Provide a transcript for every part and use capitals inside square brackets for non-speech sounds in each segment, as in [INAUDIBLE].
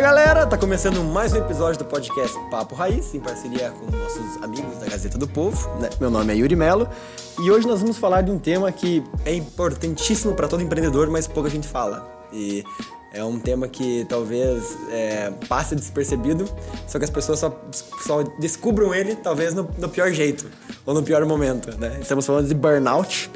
Galera, tá começando mais um episódio do podcast Papo Raiz, em parceria com nossos amigos da Gazeta do Povo. Né? Meu nome é Yuri Melo e hoje nós vamos falar de um tema que é importantíssimo para todo empreendedor, mas pouca gente fala. E é um tema que talvez é, passe despercebido, só que as pessoas só, só descubram ele talvez no, no pior jeito ou no pior momento. Né? Estamos falando de burnout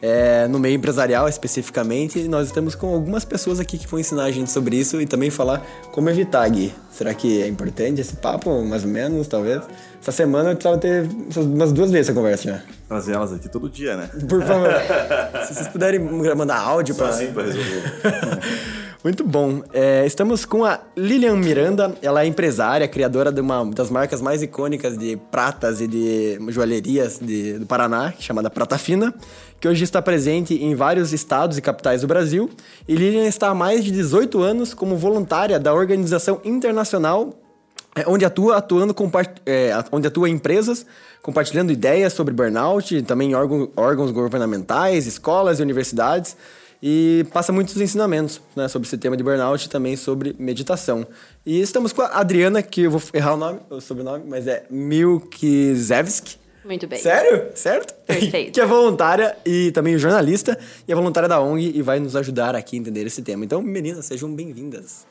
é, no meio empresarial especificamente. E nós estamos com algumas pessoas aqui que vão ensinar a gente sobre isso e também falar como evitar, Gui. Será que é importante esse papo, mais ou menos, talvez? Essa semana eu precisava ter umas duas vezes essa conversa já. Trazer elas aqui todo dia, né? Por favor. [LAUGHS] Se vocês puderem mandar áudio para. Assim pra resolver. [LAUGHS] Muito bom. É, estamos com a Lilian Miranda. Ela é empresária, criadora de uma das marcas mais icônicas de pratas e de joalherias de, do Paraná, chamada Prata Fina, que hoje está presente em vários estados e capitais do Brasil. E Lilian está há mais de 18 anos como voluntária da organização internacional é, onde atua atuando é, onde atua empresas compartilhando ideias sobre burnout, também órgãos, órgãos governamentais, escolas e universidades e passa muitos ensinamentos né, sobre esse tema de burnout e também sobre meditação. E estamos com a Adriana, que eu vou errar o nome, o sobrenome, mas é Milkizevski. Muito bem. Sério? Certo? Perfeito. [LAUGHS] que é voluntária e também jornalista e é voluntária da ONG e vai nos ajudar aqui a entender esse tema. Então, meninas, sejam bem-vindas.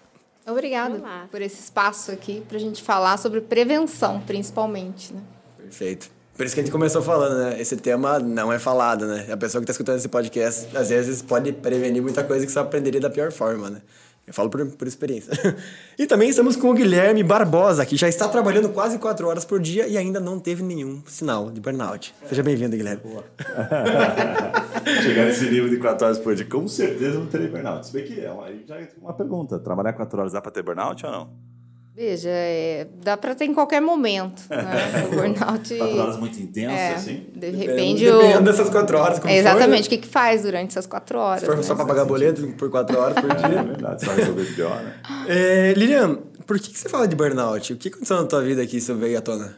Obrigada por esse espaço aqui para a gente falar sobre prevenção, principalmente. Né? Perfeito. Por isso que a gente começou falando, né? Esse tema não é falado, né? A pessoa que está escutando esse podcast, às vezes, pode prevenir muita coisa que você aprenderia da pior forma, né? Eu falo por, por experiência. [LAUGHS] e também estamos com o Guilherme Barbosa, que já está trabalhando quase quatro horas por dia e ainda não teve nenhum sinal de burnout. Seja bem-vindo, Guilherme. Boa. [LAUGHS] Chegar nesse nível de quatro horas por dia, com certeza não terei burnout. Se bem que é uma, já é uma pergunta. Trabalhar quatro horas dá para ter burnout ou não? Veja, é, dá para ter em qualquer momento. [LAUGHS] Né? O burnout. quatro horas muito intensas, é, assim? De repente. Dependendo dessas quatro horas. Como é, exatamente, for, né? o que, que faz durante essas quatro horas. Se for né? só para pagar boleto por quatro horas por dia. É verdade, só resolver pior, né? [LAUGHS] É, Lilian, por que, que você fala de burnout? O que aconteceu na tua vida que isso veio à tona?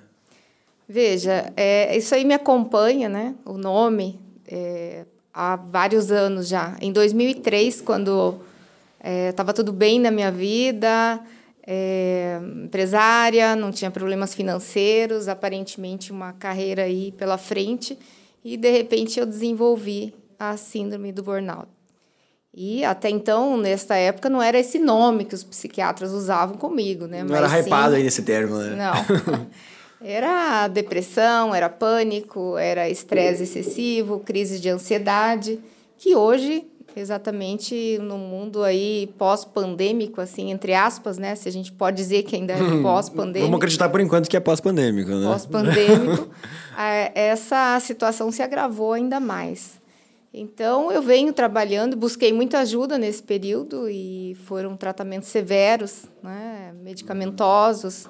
Veja, é, isso aí me acompanha, né? O nome, é, há vários anos já. Em 2003, quando estava é, tudo bem na minha vida é, empresária, não tinha problemas financeiros, aparentemente uma carreira aí pela frente, e de repente eu desenvolvi a síndrome do burnout. E até então, nesta época, não era esse nome que os psiquiatras usavam comigo, né? Não Mas, era hypado aí esse termo, né? Não. [LAUGHS] Era depressão, era pânico, era estresse excessivo, crise de ansiedade, que hoje exatamente no mundo aí pós-pandêmico, assim, entre aspas, né? Se a gente pode dizer que ainda é [LAUGHS] pós-pandêmico. Vamos acreditar por enquanto que é pós-pandêmico, né? Pós-pandêmico, [LAUGHS] essa situação se agravou ainda mais. Então, eu venho trabalhando, busquei muita ajuda nesse período e foram tratamentos severos, né, medicamentosos.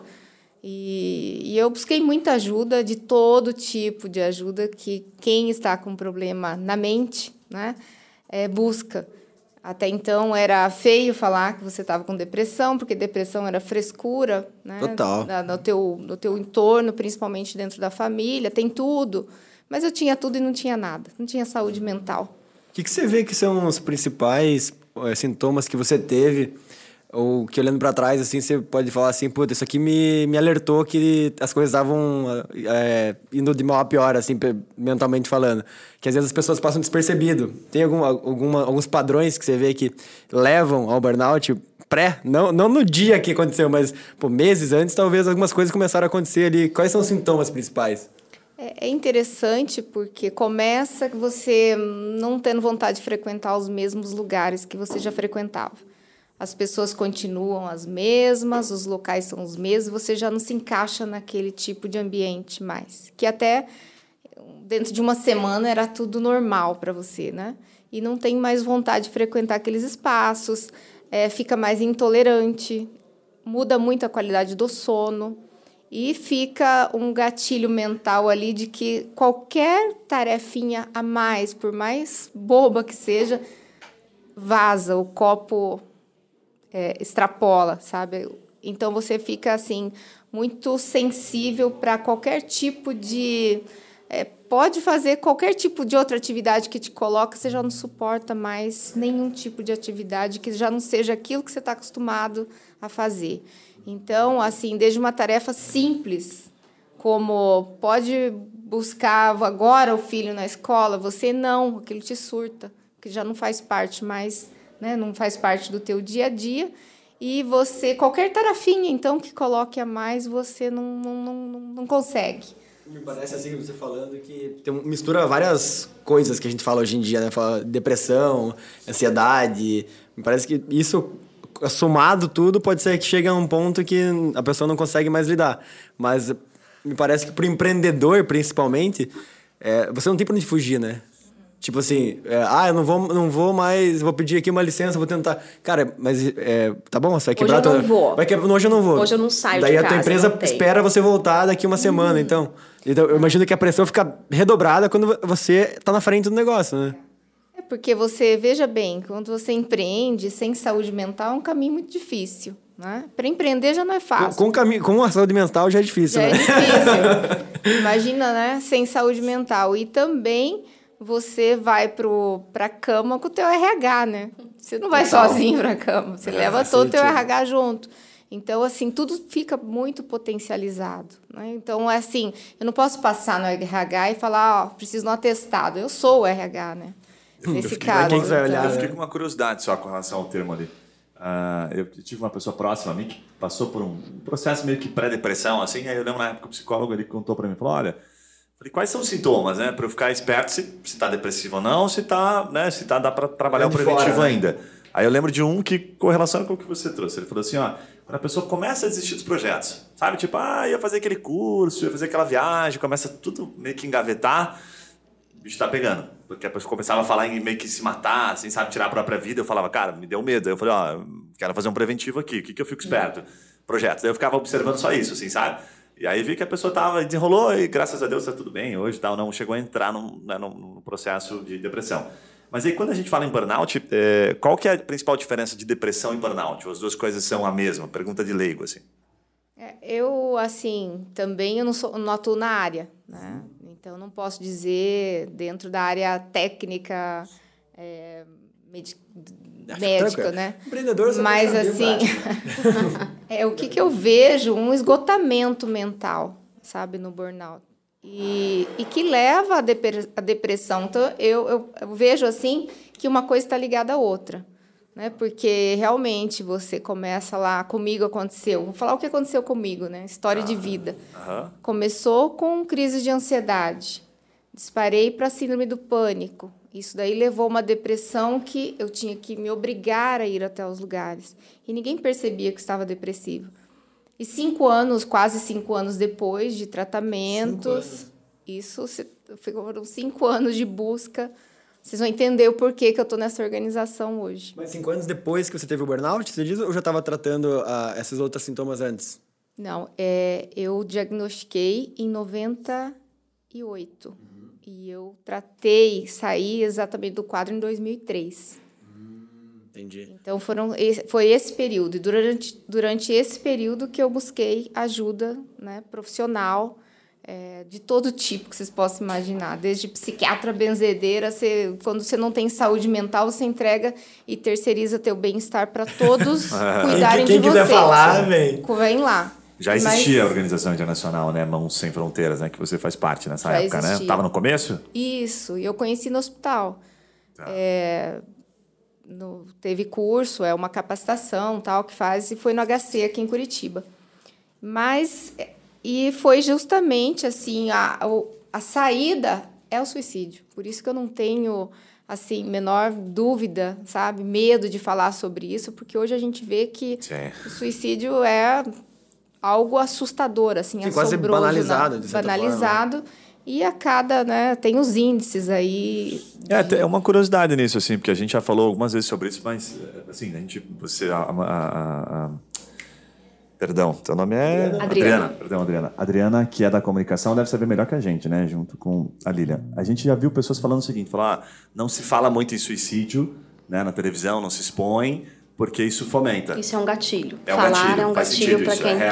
E, e, eu busquei muita ajuda, de todo tipo de ajuda que quem está com problema na mente, né, é, busca. Até então era feio falar que você estava com depressão, porque depressão era frescura, né? Total. no, teu, no teu entorno, principalmente dentro da família, tem tudo. Mas eu tinha tudo e não tinha nada, não tinha saúde mental. O que, que você vê que são os principais é, sintomas que você teve ou que olhando para trás, assim, você pode falar assim, puta, isso aqui me, me alertou que as coisas estavam é, indo de mal a pior, assim, mentalmente falando. Que às vezes as pessoas passam despercebido. Tem algum, alguma, alguns padrões que você vê que levam ao burnout pré, não, não no dia que aconteceu, mas pô, meses antes, talvez algumas coisas começaram a acontecer ali. Quais são os sintomas principais? É, é interessante porque começa você não tendo vontade de frequentar os mesmos lugares que você já frequentava as pessoas continuam as mesmas, os locais são os mesmos, você já não se encaixa naquele tipo de ambiente mais. Que até dentro de uma semana era tudo normal para você, né? E não tem mais vontade de frequentar aqueles espaços, é, fica mais intolerante, muda muito a qualidade do sono e fica um gatilho mental ali de que qualquer tarefinha a mais, por mais boba que seja, vaza, o copo é, extrapola, sabe? Então você fica assim muito sensível para qualquer tipo de é, pode fazer qualquer tipo de outra atividade que te coloca, você já não suporta mais nenhum tipo de atividade que já não seja aquilo que você está acostumado a fazer. Então, assim, desde uma tarefa simples, como pode buscar agora o filho na escola, você não, aquilo te surta, que já não faz parte mais, né, não faz parte do teu dia a dia. E você, qualquer tarefinha, então, que coloque a mais, você não, não, não, não consegue. Me parece assim, você falando que tem, mistura várias coisas que a gente fala hoje em dia, né? Fala depressão, ansiedade. Me parece que isso, somado tudo, pode ser que chegue a um ponto que a pessoa não consegue mais lidar. Mas me parece que para o empreendedor, principalmente, é, você não tem para onde fugir, né? Tipo assim, é, ah, eu não vou, não vou mais, vou pedir aqui uma licença, vou tentar. Cara, mas é, tá bom, você vai quebrar Hoje eu não vou. Vai quebrar, hoje eu não vou. Hoje eu não saio Daí de a tua casa, empresa espera você voltar daqui uma semana, então. Então eu imagino que a pressão fica redobrada quando você tá na frente do negócio, né? É porque você, veja bem, quando você empreende sem saúde mental é um caminho muito difícil. Né? Para empreender já não é Com, fácil. com, cami- com a saúde mental já é difícil, Já é né? difícil. [LAUGHS] Imagina, né? Sem saúde mental. E também você vai para a cama com o teu RH, né? Você não vai Total. sozinho para a cama. Você É, leva todo o teu. RH junto. Então, assim, tudo fica muito potencializado. Né? Então, é assim, eu não posso passar no RH e falar, ó, preciso de um atestado. Eu sou o RH, né? Nesse fiquei- caso. quem que vai então. olhar, Eu né? fiquei com uma curiosidade só com relação ao termo ali. Ah, eu tive uma pessoa próxima a mim que passou por um processo meio que pré-depressão, assim. Aí eu lembro na época o psicólogo ele contou para mim, falou, olha, falei, quais são os sintomas, né? Para eu ficar esperto se se tá depressivo ou não, se tá, né? Se tá dá para trabalhar o Olhando de preventivo fora, né? ainda. Aí eu lembro de um que correlaciona com o que você trouxe. Ele falou assim, ó, quando a pessoa começa a desistir dos projetos, sabe? Tipo, ah, ia fazer aquele curso, ia fazer aquela viagem, começa tudo meio que engavetar o bicho tá pegando. Porque a pessoa começava a falar em meio que se matar, assim, sabe, tirar a própria vida. Eu falava, cara, me deu medo. Aí eu falei, ó, quero fazer um preventivo aqui. O que, que eu fico esperto? Projetos. Aí eu ficava observando só isso, assim, sabe? E aí vi que a pessoa tava, desenrolou e graças a Deus tá tudo bem hoje, tal, não chegou a entrar num, né, num processo de depressão. Mas aí quando a gente fala em burnout, é, qual que é a principal diferença de depressão e burnout? Ou as duas coisas são a mesma? Pergunta de leigo, assim. É, eu, assim, também eu não, sou, não atuo na área, né? Então, não posso dizer dentro da área técnica é, tranquilo. né? Empreendedor Mas, assim, [LAUGHS] é o que, que eu vejo? Um esgotamento mental, sabe, no burnout. E, e que leva à depre- à depressão. Então, eu, eu, eu vejo, assim, que uma coisa está ligada à outra. Né? Porque realmente você começa lá, comigo aconteceu. Vou falar o que aconteceu comigo, né? História de vida. Aham. Começou com crise de ansiedade. Disparei para síndrome do pânico. Isso daí levou uma depressão que eu tinha que me obrigar a ir até os lugares. E ninguém percebia que estava depressivo. E cinco anos, quase cinco anos depois de tratamentos, Cinco isso se- foram cinco anos de busca. Vocês vão entender o porquê que eu estou nessa organização hoje. Mas cinco anos depois que você teve o burnout, você diz, ou já estava tratando ah, esses outros sintomas antes? Não, é, eu diagnostiquei em 98. E eu tratei, saí exatamente do quadro em 2003. Entendi. Então, foram, esse- foi esse período. E durante, durante esse período que eu busquei ajuda né, profissional é, de todo tipo que vocês possam imaginar. Desde psiquiatra, benzedeira, você, quando você não tem saúde mental, você entrega e terceiriza teu bem-estar para todos [LAUGHS] cuidarem Quem de quiser você. falar, vem. Vem lá. Já Mas- existia a organização internacional, né? Mãos Sem Fronteiras, né? Que você faz parte nessa Já época, né? existia. Tava no começo? Isso, e eu conheci no hospital. Tá. É, no- teve curso, é uma capacitação tal que faz, e foi no HC aqui em Curitiba. Mas, e foi justamente assim, a, a saída é o suicídio. Por isso que eu não tenho, assim, menor dúvida, sabe? Medo de falar sobre isso, porque hoje a gente vê que Sim. o suicídio é algo assustador, assim, Sim, quase assombroso, banalizado, né? de certa banalizado. E a cada, né, tem os índices aí. É, até- é uma curiosidade nisso, assim, porque a gente já falou algumas vezes sobre isso, mas, é, assim, a gente, você, a, a- a- a- perdão, teu nome é... Adriana. Perdão, Adriana. Adriana, que é da comunicação, deve saber melhor que a gente, né, junto com a Lilian. A gente já viu pessoas falando o seguinte, falar, ah, não se fala muito em suicídio, né, na televisão, não se expõe, porque isso fomenta. Isso é um gatilho. É um Falar gatilho, é um faz gatilho para isso, quem, é real,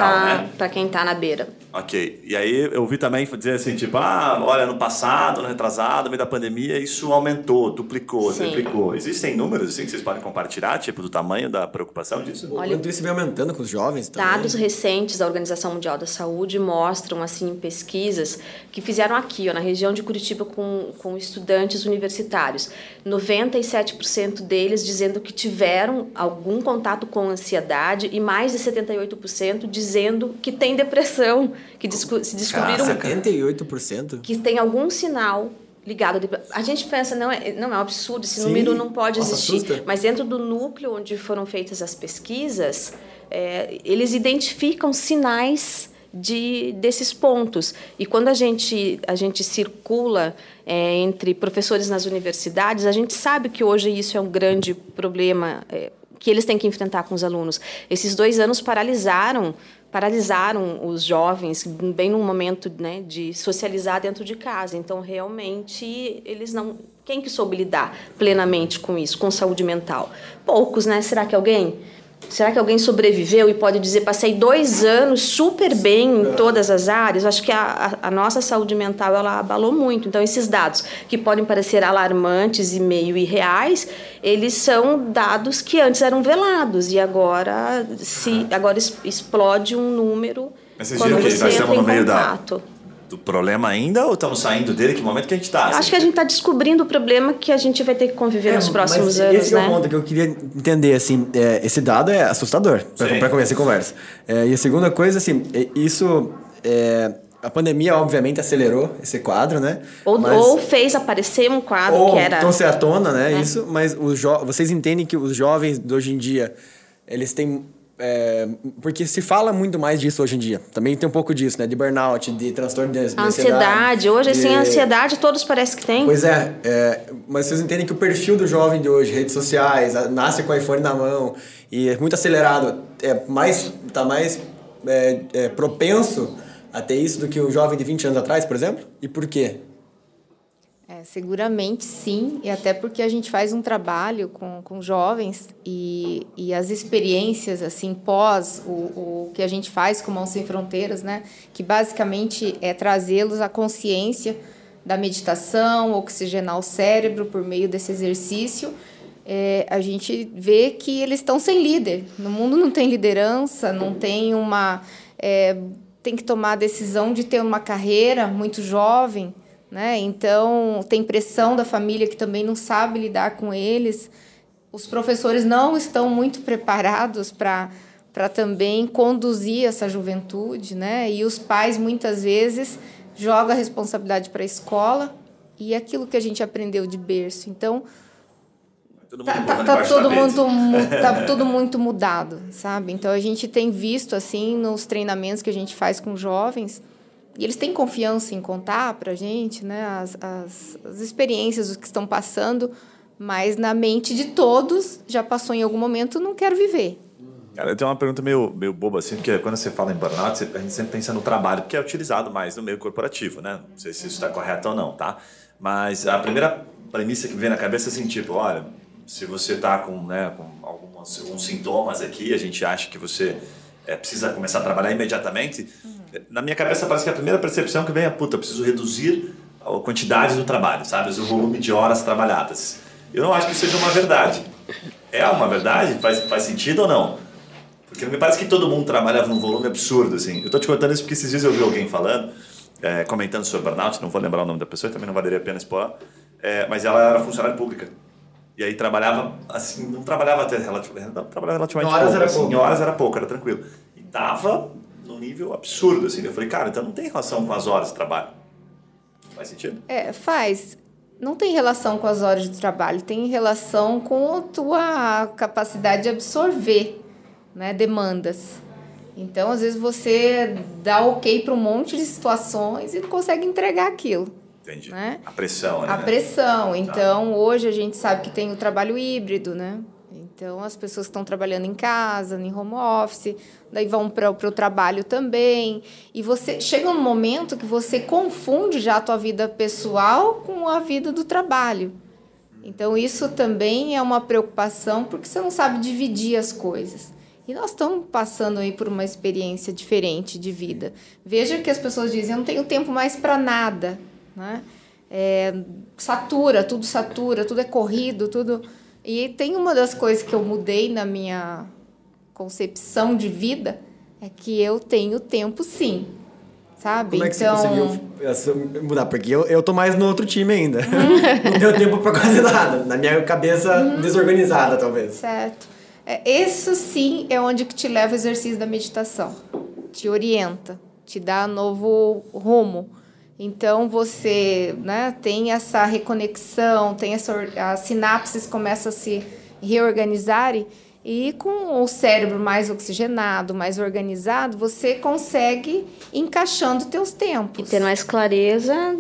tá, né? quem tá na beira. Ok. E aí eu vi também dizer assim, tipo, ah, olha, no passado, no retrasado, no meio da pandemia, isso aumentou, duplicou, Sim. triplicou. Existem números assim que vocês podem compartilhar, tipo, do tamanho da preocupação disso? O quanto isso vem aumentando com os jovens também. Dados recentes da Organização Mundial da Saúde mostram, assim, pesquisas que fizeram aqui, ó, na região de Curitiba, com, com estudantes universitários. 97% deles dizendo que tiveram algum contato com ansiedade e mais de 78% dizendo que tem depressão, que desco- se descobriram Caraca. 78%? que tem algum sinal ligado. de- A gente pensa, não é, não é um absurdo, esse Sim. número não pode Nossa, existir. assusta. Mas dentro do núcleo onde foram feitas as pesquisas, é, eles identificam sinais de, desses pontos. E quando a gente, a gente circula é, entre professores nas universidades, a gente sabe que hoje isso é um grande problema. é, que eles têm que enfrentar com os alunos. Esses dois anos paralisaram paralisaram os jovens bem num momento né, de socializar dentro de casa. Então, realmente, eles não... Quem que soube lidar plenamente com isso, com saúde mental? Poucos, né? Será que alguém? Será que alguém sobreviveu e pode dizer, passei dois anos super bem em todas as áreas? Acho que a, a, a nossa saúde mental, ela abalou muito. Então, esses dados que podem parecer alarmantes e meio irreais, eles são dados que antes eram velados e agora, se, agora es- explode um número Mas vocês quando que você nós entra em meio da- contato. Do problema ainda ou estamos saindo dele? Que momento que a gente tá? Eu acho que a gente está descobrindo o problema que a gente vai ter que conviver nos próximos mas anos, esse é né? o ponto que eu queria entender, assim, é, esse dado é assustador para começar a conversa. É, e a segunda coisa, assim, é, isso, é, a pandemia obviamente acelerou esse quadro, né? Ou, Mas- ou fez aparecer um quadro ou que era... trouxe à tona, né, isso, mas os jo vocês entendem que os jovens de hoje em dia, eles têm... é, porque se fala muito mais disso hoje em dia. Também tem um pouco disso, né? De burnout, de transtorno de, de A ansiedade. Hoje, assim, a ansiedade todos parece que tem. Pois é, é, mas vocês entendem que o perfil do jovem de hoje, redes sociais, nasce com o iPhone na mão e é muito acelerado, é mais, tá mais é, é, propenso a ter isso do que o jovem de 20 anos atrás, por exemplo? E por quê? É, seguramente sim, e até porque a gente faz um trabalho com, com jovens e, e as experiências, assim, pós o, o que a gente faz com Mãos Sem Fronteiras, né? Que basicamente é trazê-los à consciência da meditação, oxigenar o cérebro por meio desse exercício. É, a gente vê que eles estão sem líder. No mundo não tem liderança, não tem uma. é, tem que tomar a decisão de ter uma carreira muito jovem né? Então, tem pressão da família que também não sabe lidar com eles. Os professores não estão muito preparados para para também conduzir essa juventude, né? E os pais muitas vezes jogam a responsabilidade para a escola e aquilo que a gente aprendeu de berço. Então, Todo mundo tá, tá, tá embaixo do tudo tapete. muito mu- [LAUGHS] tá tudo muito mudado, sabe? Então a gente tem visto assim nos treinamentos que a gente faz com jovens e eles têm confiança em contar para gente, né? As, as, as experiências, o que estão passando, mas na mente de todos já passou em algum momento, não quero viver. Cara, eu tenho uma pergunta meio, meio boba, assim, porque quando você fala em burnout, a gente sempre pensa no trabalho, porque é utilizado mais no meio corporativo, né? Não sei se isso está correto ou não, tá? Mas a primeira premissa que me vem na cabeça é assim, tipo, olha, se você está com, né, com algumas, alguns sintomas aqui, a gente acha que você é, precisa começar a trabalhar imediatamente, na minha cabeça parece que a primeira percepção que vem é, puta, preciso reduzir a quantidade do trabalho, sabe? O volume de horas trabalhadas. Eu não acho que seja uma verdade. É uma verdade? Faz, faz sentido ou não? Porque me parece que todo mundo trabalhava num volume absurdo, assim. Eu tô te contando isso porque esses dias eu vi alguém falando, é, comentando sobre burnout, não vou lembrar o nome da pessoa, também não valeria a pena expor, é, mas ela era funcionária pública. E aí trabalhava, assim, não trabalhava até relativamente, trabalhava relativamente Em horas pouco, era assim, pouco. Em horas era pouco, era tranquilo. E tava num nível absurdo, assim. Eu falei, cara, então não tem relação com as horas de trabalho. Faz sentido? É, faz. Não tem relação com as horas de trabalho, tem relação com a tua capacidade de absorver né, demandas. Então, às vezes, você dá ok para um monte de situações e não consegue entregar aquilo. Entendi. Né? A pressão, né? A pressão. Então, hoje a gente sabe que tem o trabalho híbrido, né? Então, as pessoas que estão trabalhando em casa, em home office, daí vão para o trabalho também. E você chega um momento que você confunde já a tua vida pessoal com a vida do trabalho. Então, isso também é uma preocupação, porque você não sabe dividir as coisas. E nós estamos passando aí por uma experiência diferente de vida. Veja que as pessoas dizem: eu não tenho tempo mais para nada. Né? É, satura, tudo satura, tudo é corrido, tudo. E tem uma das coisas que eu mudei na minha concepção de vida é que eu tenho tempo sim. Sabe? Como é que então... você conseguiu mudar? Porque eu, eu tô mais no outro time ainda. [LAUGHS] não tenho tempo para quase nada. Na minha cabeça Uhum. desorganizada, talvez. Certo. É, isso sim é onde que te leva o exercício da meditação. Te orienta, te dá novo rumo. Então você né, tem essa reconexão, tem essa, as sinapses começam a se reorganizarem e com o cérebro mais oxigenado, mais organizado, você consegue encaixando teus E tempos. ter mais clareza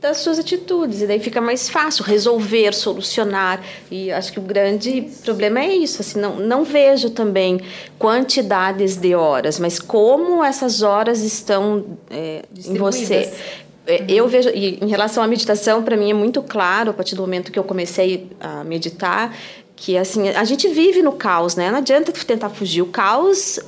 das suas atitudes. E daí fica mais fácil resolver, solucionar. E acho que o grande problema é isso. Assim, não, não vejo também quantidades de horas, mas como essas horas estão é, em você. É, Eu vejo, e em relação à meditação, para mim é muito claro, a partir do momento que eu comecei a meditar, que assim, a gente vive no caos, né? Não adianta tentar fugir. O caos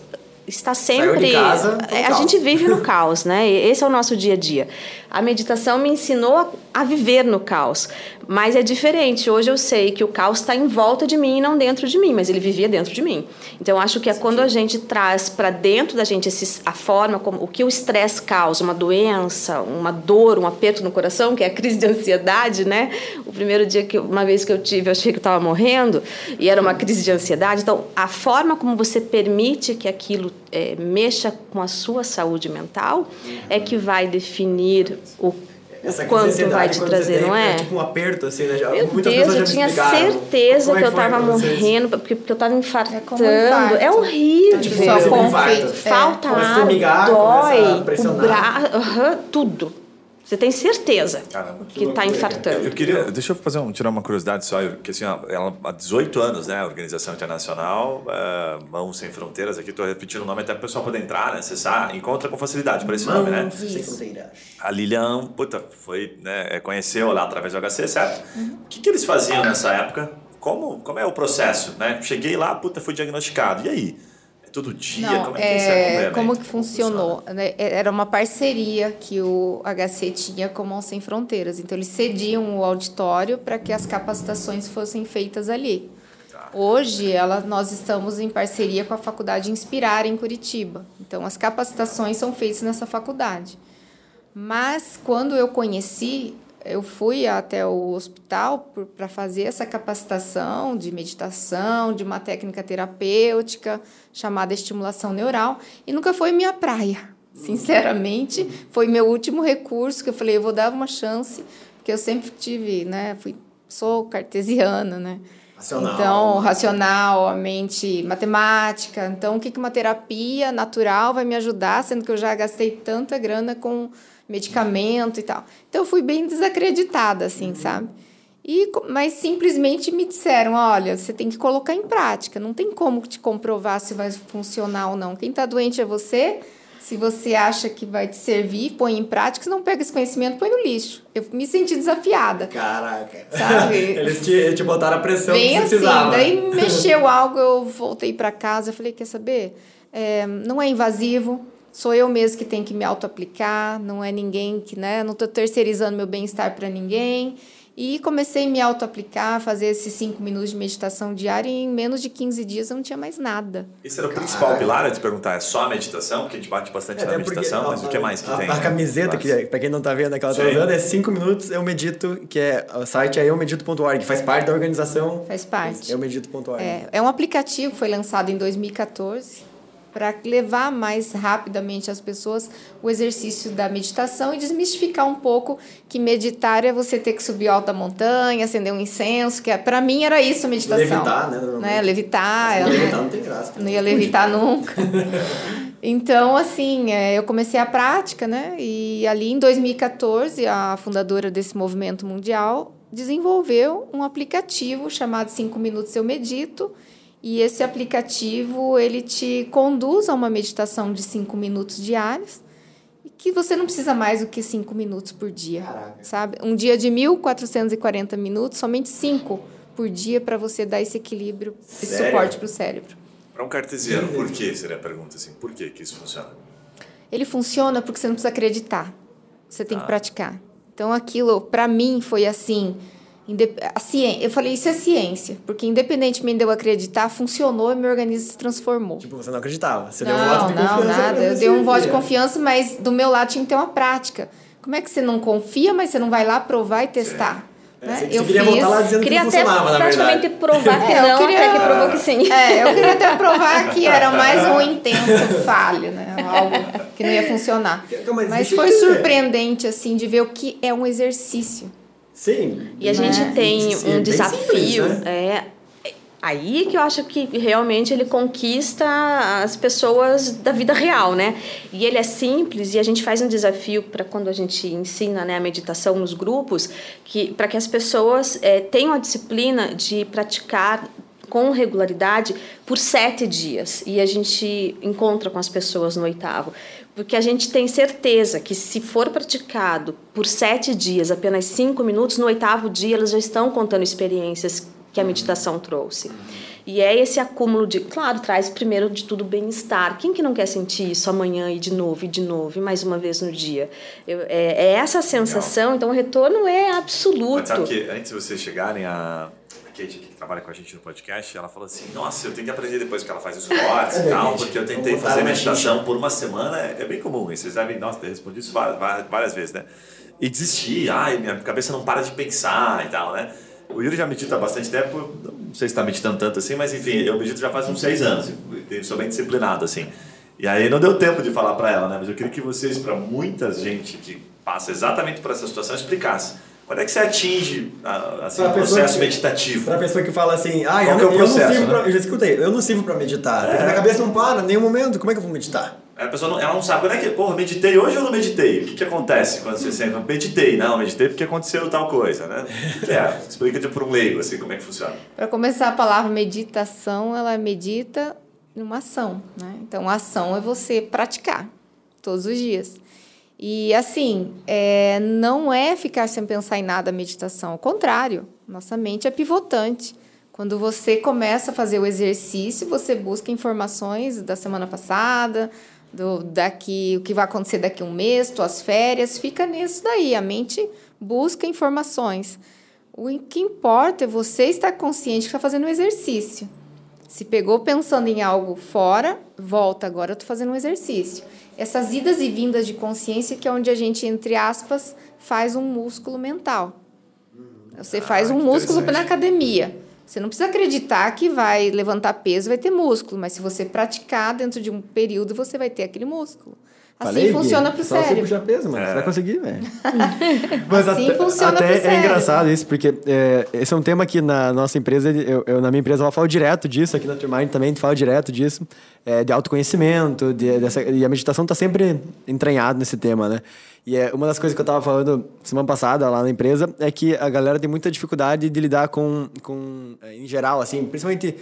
está sempre. de casa, tá É, a caos. gente vive no caos, né? Esse é o nosso dia a dia. A meditação me ensinou a, a viver no caos, mas é diferente. Hoje eu sei que o caos está em volta de mim e não dentro de mim, mas ele vivia dentro de mim. Então acho que é quando a gente traz para dentro da gente a forma como o que o estresse causa, uma doença, uma dor, um aperto no coração, que é a crise de ansiedade, né? O primeiro dia que uma vez que eu tive, eu achei que eu estava morrendo e era uma crise de ansiedade. Então a forma como você permite que aquilo eh, mexa com a sua saúde mental é que vai definir o Essa quanto vai te trazer, tem, não é? tipo um aperto, assim, né? Já, Meu muitas Deus, pessoas eu já tinha certeza Como é que eu tava morrendo, porque, porque eu tava infartando. um infarto. É horrível. A Tipo, infarto. feito- Falta Começa a ar, migar, começa a dói, o braço, tudo. Você tem certeza Caramba, que está infartando. Eu queria, deixa eu fazer um, tirar uma curiosidade só, que assim, ela há 18 anos, né, a Organização Internacional, é, Mãos Sem Fronteiras, aqui estou repetindo o nome até para o pessoal poder entrar, né, acessar, encontra com facilidade por esse nome, né? Mãos sem fronteiras. A Lilian, puta, foi, né, é, conheceu lá através do HC, certo? O que, que eles faziam nessa época? Como, como é o processo, né? Cheguei lá, puta, fui diagnosticado, e aí? Todo dia? Não, como é que é é, como que funcionou? né? Era uma parceria que o HC tinha com Mãos Sem Fronteiras. Então, eles cediam o auditório para que as capacitações fossem feitas ali. Tá. Hoje, ela, nós estamos em parceria com a Faculdade Inspirar, em Curitiba. Então, as capacitações são feitas nessa faculdade. Mas, quando eu conheci, eu fui até o hospital para fazer essa capacitação de meditação, de uma técnica terapêutica chamada estimulação neural, e nunca foi minha praia. Sinceramente, foi meu último recurso que eu falei, eu vou dar uma chance, porque eu sempre tive, né, fui sou cartesiana, né? Racional. Então, racional, a mente matemática. Então, o que que uma terapia natural vai me ajudar, sendo que eu já gastei tanta grana com medicamento e tal. Então, eu fui bem desacreditada, assim, sabe? E, mas simplesmente me disseram: olha, você tem que colocar em prática, não tem como te comprovar se vai funcionar ou não. Quem está doente é você. Se você acha que vai te servir, põe em prática. Se não pega esse conhecimento, põe no lixo. Eu me senti desafiada. Caraca. Sabe? [LAUGHS] Eles te, te botaram a pressão Bem que assim, daí [LAUGHS] mexeu algo, eu voltei para casa, eu falei, quer saber? É, não é invasivo, sou eu mesmo que tenho que me auto-aplicar, não é ninguém que, né, não estou terceirizando meu bem-estar para ninguém. E comecei a me auto-aplicar, fazer esses cinco minutos de meditação diária e em menos de 15 dias eu não tinha mais nada. Esse era o principal pilar, eu te perguntar, é só a meditação? Porque a gente bate bastante É, na meditação, a- mas o que mais que a, tem? A camiseta, que é, pra quem não tá vendo aquela tá usando, é 5 minutos eu medito, que é o site é eumedito.org, que faz parte da organização. Faz parte. Eumedito.org. É, é um aplicativo que foi lançado em 2014 para levar mais rapidamente às pessoas o exercício da meditação e desmistificar um pouco que meditar é você ter que subir alta montanha, acender um incenso, que é, para mim era isso a meditação. Levitar, né. Né? Levitar. Se é, não levitar não tem graça. Não ia levitar [LAUGHS] nunca. Então, assim, é, eu comecei a prática, né? E ali em 2014, a fundadora desse movimento mundial desenvolveu um aplicativo chamado 5 Minutos Eu Medito. E esse aplicativo, ele te conduz a uma meditação de 5 minutos diários. e que você não precisa mais do que cinco minutos por dia, Caraca. sabe? Um dia de 1.440 minutos, somente cinco por dia para você dar esse equilíbrio e Sério? suporte para o cérebro. Para um cartesiano, por que seria a pergunta assim? Por que, que isso funciona? Ele funciona porque você não precisa acreditar. Você tem que praticar. Então aquilo para mim foi assim, a ciência, eu falei isso é ciência, porque independentemente de eu acreditar, funcionou e meu organismo se transformou. Tipo, você não acreditava. Você deu um voto Não, de não, confiança. nada. pra Eu dei um voto de confiança, mas do meu lado tinha que ter uma prática. Como é que você não confia, mas você não vai lá provar e testar? Né? Você- você queria voltar lá dizendo que Queria não até funcionava, na praticamente verdade. provar [LAUGHS] que É, eu não, queria- até que provou que sim. [LAUGHS] É, eu queria até provar que era mais um intenso falho, né? Algo que não ia funcionar. Aí, Mas eu foi surpreendente, assim, de ver o que é um exercício. Sim. E a gente Né? tem Sim, é um bem desafio. simples, né? É, é aí que eu acho que realmente ele conquista as pessoas da vida real, né? E ele é simples e a gente faz um desafio para quando a gente ensina né, a meditação nos grupos, que para que as pessoas é, tenham a disciplina de praticar com regularidade por sete dias. E a gente encontra com as pessoas no oitavo. Porque a gente tem certeza que se for praticado por sete dias, apenas cinco minutos, no oitavo dia elas já estão contando experiências que a meditação trouxe. E é esse acúmulo de, claro, traz primeiro de tudo bem-estar. Quem que não quer sentir isso amanhã e de novo, e de novo, e mais uma vez no dia? Eu- é, é essa sensação, então o retorno é absoluto. Mas sabe que antes de vocês chegarem, a Kate, que trabalha com a gente no podcast, ela falou assim: Nossa, eu tenho que aprender depois que ela faz os [LAUGHS] cortes e tal, porque eu tentei fazer meditação por uma semana. É é bem comum, isso. vocês devem. Nossa, eu respondi isso va- várias vezes, né? E desisti, ai, minha cabeça não para de pensar e tal, né? O Yuri já medita há bastante tempo, não sei se está meditando tanto assim, mas enfim, eu medito já faz uns seis anos, sou bem disciplinado, assim. E aí não deu tempo de falar para ela, né? Mas eu queria que vocês, para muita gente que passa exatamente por essa situação, explicasse. Quando é que você atinge a- assim, o processo que- meditativo? Pra pessoa que fala assim, ah, Qual eu, é eu processo, não sirvo né? pra, eu já escutei, eu não sirvo pra meditar, porque É. minha cabeça não para em nenhum momento, como é que eu vou meditar? A pessoa não, ela não sabe quando é que, porra, meditei hoje ou não meditei? O que, que acontece quando você senta? Meditei, não, meditei porque aconteceu tal coisa, né? O que, é? Explica de para um leigo, assim, como é que funciona. Para começar, a palavra meditação, ela medita numa ação, né? Então, a ação é você praticar todos os dias. E, assim, é, não é ficar sem pensar em nada a meditação. Ao contrário, nossa mente é pivotante. Quando você começa a fazer o exercício, você busca informações da semana passada, do daqui, o que vai acontecer daqui a um mês, tuas férias, fica nisso daí. A mente busca informações. O que importa é você estar consciente que está fazendo um exercício. Se pegou pensando em algo fora, volta. Agora eu estou fazendo um exercício. Essas idas e vindas de consciência que é onde a gente, entre aspas, faz um músculo mental. Você faz um músculo na academia. Você não precisa acreditar que vai levantar peso, vai ter músculo, mas se você praticar dentro de um período, você vai ter aquele músculo. Assim Falei, funciona para o só você puxar peso, mano. É. Você vai conseguir, velho. [LAUGHS] Mas Assim até, funciona até pro é cérebro. engraçado isso, porque é, esse é um tema que na nossa empresa, eu, eu- na minha empresa, eu falo direto disso, aqui na Turmind também a gente fala direto disso, é, de autoconhecimento, de, dessa, e a meditação tá sempre entranhada nesse tema, né? E é, uma das coisas que eu tava falando semana passada lá na empresa é que a galera tem muita dificuldade de lidar com, com é, em geral, assim, principalmente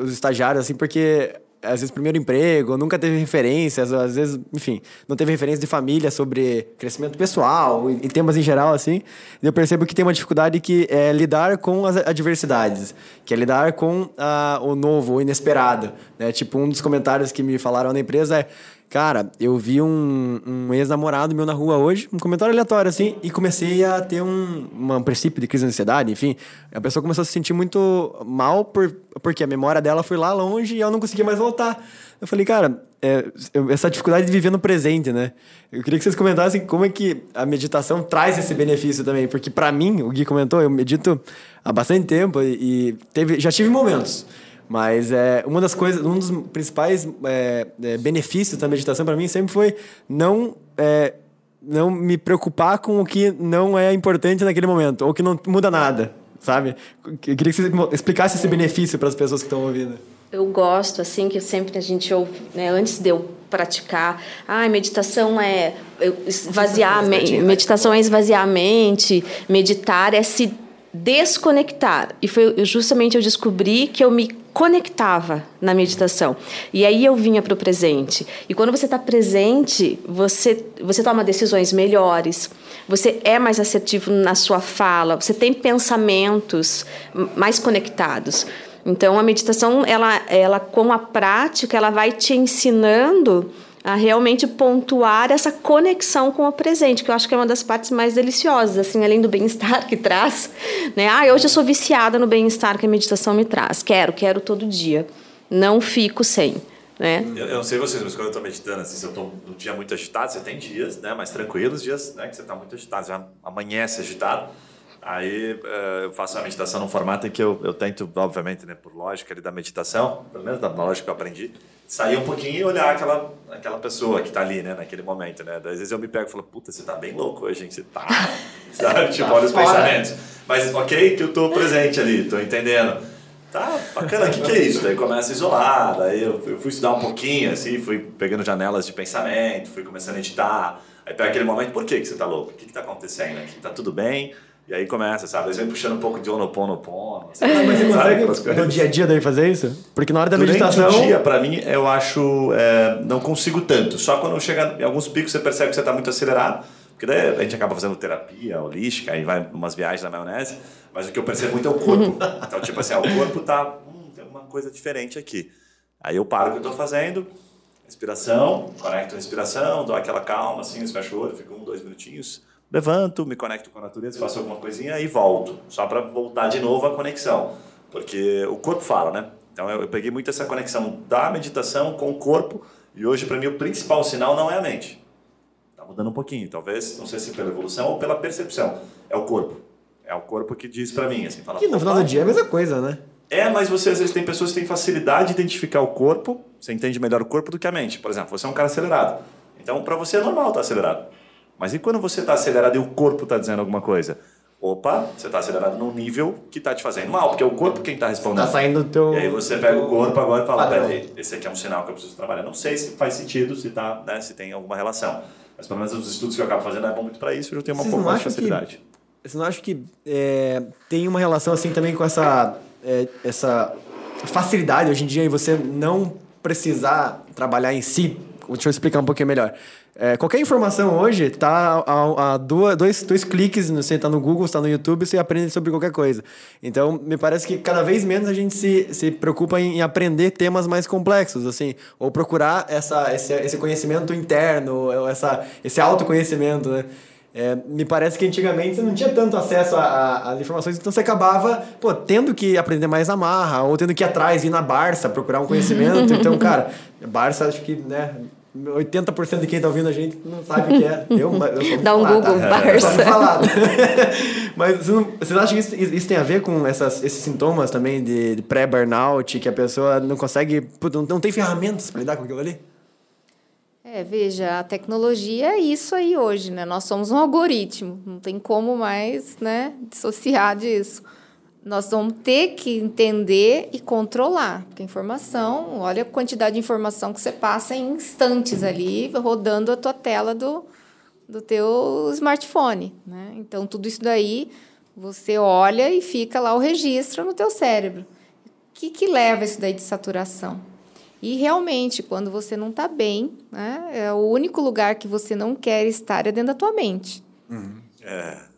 os estagiários, assim, porque às vezes primeiro emprego, nunca teve referências, às vezes, enfim, não teve referência de família sobre crescimento pessoal e, temas em geral, assim. Eu percebo que tem uma dificuldade que é lidar com as adversidades, que é lidar com ah, o novo, o inesperado. Né? Tipo, um dos comentários que me falaram na empresa é. Cara, eu vi um, um ex-namorado meu na rua hoje, um comentário aleatório assim, e comecei a ter um, um princípio de crise de ansiedade, enfim. A pessoa começou a se sentir muito mal por, porque a memória dela foi lá longe e ela não conseguia mais voltar. Eu falei, cara, é, eu- essa dificuldade de viver no presente, né? Eu queria que vocês comentassem como é que a meditação traz esse benefício também, porque pra mim, o Gui comentou, eu medito há bastante tempo e, e teve, já tive momentos. Mas é, uma das coisas, um dos principais é, é, benefícios da meditação para mim sempre foi não é, não me preocupar com o que não é importante naquele momento ou que não muda nada, sabe? Eu queria que você explicasse esse benefício para as pessoas que estão ouvindo. Eu gosto, assim, que sempre a gente ouve, né, antes de eu praticar, ah, meditação é esvaziar a mente, meditação é esvaziar a mente, meditar é se desconectar. E foi justamente eu descobri que eu me conectava na meditação. E aí eu vinha para o presente. E quando você está presente, você, você toma decisões melhores, você é mais assertivo na sua fala, você tem pensamentos mais conectados. Então a meditação, ela, ela com a prática, ela vai te ensinando a realmente pontuar essa conexão com o presente, que eu acho que é uma das partes mais deliciosas, assim, além do bem-estar que traz, né? Ah, hoje eu sou viciada no bem-estar que a meditação me traz. Quero, quero todo dia. Não fico sem. Né? Eu, eu não sei vocês, mas quando eu estou meditando, assim, se eu estou num dia muito agitado, você tem dias né, mais tranquilos, dias né, que você está muito agitado, já amanhece agitado. Aí uh, eu faço a meditação num formato em que eu, eu tento, obviamente, né, por lógica ali da meditação, pelo menos da lógica que eu aprendi, sair um pouquinho e olhar aquela, aquela pessoa que está ali, né, naquele momento, né? Às vezes eu me pego e falo, puta, você está bem louco hoje, hein? Você tá, [LAUGHS] sabe? tipo, olha os pensamentos. Mas ok que eu estou presente ali, estou entendendo. Tá, bacana, o que, que é isso? Daí começa a isolar, daí eu, eu fui estudar um pouquinho, assim, fui pegando janelas de pensamento, fui começando a editar. Aí pega aquele momento, por que, que você está louco? O que está acontecendo aqui? Tá tudo bem? E aí começa, sabe? Às vezes puxando um pouco de Honoponopono. Assim, mas você consegue no dia a dia daí fazer isso? Porque na hora da Durante meditação... Durante o dia, pra mim, eu acho... É, não consigo tanto. Só quando chega em alguns picos você percebe que você está muito acelerado. Porque daí a gente acaba fazendo terapia holística e vai umas viagens na maionese. Mas o que eu percebo muito é o corpo. [LAUGHS] Então, tipo assim, o corpo tá... Hum, tem alguma coisa diferente aqui. Aí eu paro o que eu estou fazendo... Respiração, conecto a respiração, dou aquela calma, assim, fecho o olho, fico um, dois minutinhos levanto, me conecto com a natureza, faço alguma coisinha e volto, só para voltar de novo à conexão, porque o corpo fala, né? Então eu, eu peguei muito essa conexão da meditação com o corpo e hoje para mim o principal sinal não é a mente. Tá mudando um pouquinho, talvez, não sei se pela evolução ou pela percepção, é o corpo. É o corpo que diz para mim, assim, fala. Que no final do dia é a mesma coisa, né? É, mas você às vezes tem pessoas que têm facilidade de identificar o corpo, você entende melhor o corpo do que a mente. Por exemplo, você é um cara acelerado. Então, para você é normal estar acelerado. Mas e quando você está acelerado e o corpo está dizendo alguma coisa? Opa, você está acelerado num nível que está te fazendo mal, porque é o corpo quem está respondendo. Está saindo do teu. E aí você pega o corpo agora e fala: peraí, esse aqui é um sinal que eu preciso trabalhar. Não sei se faz sentido, se, tá, né, se tem alguma relação. Mas pelo menos os estudos que eu acabo fazendo é bom muito para isso, eu já tenho uma pouco mais de facilidade. Que, você não acha que é, tem uma relação assim também com essa, é, essa facilidade hoje em dia em você não precisar trabalhar em si? Deixa eu explicar um pouquinho melhor. É, qualquer informação hoje tá a, a duas, dois, dois cliques, você está no Google, está no YouTube, você aprende sobre qualquer coisa. Então, me parece que cada vez menos a gente se, se preocupa em, em aprender temas mais complexos, assim, ou procurar essa, esse, esse conhecimento interno, essa, esse autoconhecimento, né? É, me parece que antigamente você não tinha tanto acesso às informações, então você acabava pô, tendo que aprender mais na marra, ou tendo que ir atrás, ir na Barça, procurar um conhecimento. [LAUGHS] então, cara, Barça acho que, né, 80% de quem está ouvindo a gente não sabe o que é. Eu, eu [LAUGHS] Dá um Google, tá? Barça. [LAUGHS] Mas você, não, você acha que isso, isso, tem a ver com essas, esses sintomas também de, de pré-burnout, que a pessoa não consegue, não, não tem ferramentas para lidar com aquilo ali? É, veja, a tecnologia é isso aí hoje, né? Nós somos um algoritmo, não tem como mais, né, dissociar disso nós vamos ter que entender e controlar. Porque informação, olha a quantidade de informação que você passa em instantes ali, rodando a tua tela do, do teu smartphone. Né? Então, tudo isso daí, você olha e fica lá o registro no teu cérebro. O que, que leva isso daí de saturação? E realmente, quando você não está bem, né, é o único lugar que você não quer estar é dentro da tua mente. Uhum. É.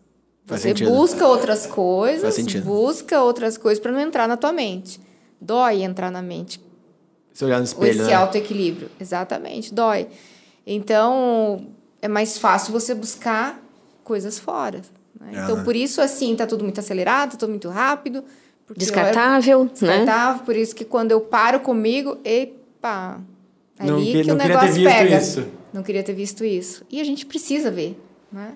Você busca outras coisas, busca outras coisas para não entrar na tua mente. Dói entrar na mente. Se olhar no espelho, Esse né? autoequilíbrio. Exatamente, dói. Então, é mais fácil você buscar coisas fora. Né? É, então, né? por isso, assim, tá tudo muito acelerado, tá tudo muito rápido. Descartável, descartável, né? Por isso que quando eu paro comigo, epa, ali não, que, que o negócio pega. Isso. Não queria ter visto isso. E a gente precisa ver, né?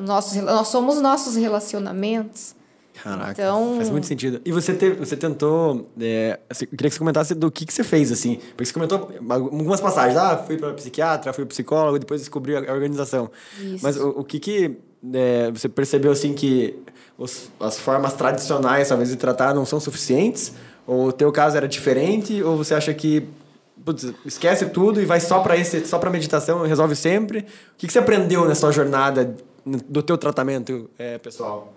Nossos, nós somos nossos relacionamentos. Caraca, então... faz muito sentido. E você, te, você tentou. É, eu queria que você comentasse do que, que você fez, assim. Porque você comentou algumas passagens. Ah, fui para psiquiatra, fui para psicólogo, depois descobri a organização. Isso. Mas o, o que, que é, você percebeu, assim, que os, as formas tradicionais, talvez, de tratar não são suficientes? Ou o teu caso era diferente? Ou você acha que putz, esquece tudo e vai só para esse só para meditação resolve sempre? O que, que você aprendeu nessa jornada do teu tratamento é, pessoal?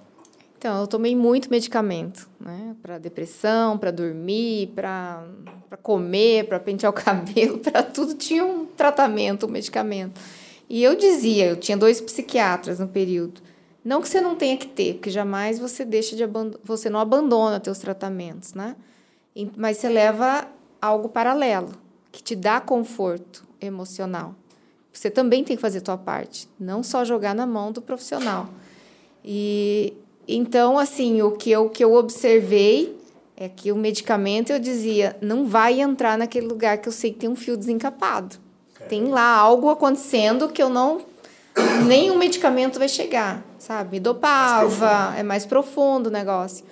Então, eu tomei muito medicamento, né? Para depressão, para dormir, para comer, para pentear o [LAUGHS] cabelo, para tudo tinha um tratamento, um medicamento. E eu dizia, eu tinha dois psiquiatras no período. Não que você não tenha que ter, porque jamais você deixa de você não abandona seus tratamentos, né? Mas você leva algo paralelo que te dá conforto emocional. Você também tem que fazer a sua parte, não só jogar na mão do profissional. E então, assim, o que eu, que eu observei é que o medicamento, eu dizia, não vai entrar naquele lugar que eu sei que tem um fio desencapado. É. Tem lá algo acontecendo que eu não. Nenhum medicamento vai chegar, sabe? Me dopava, mais é mais profundo o negócio.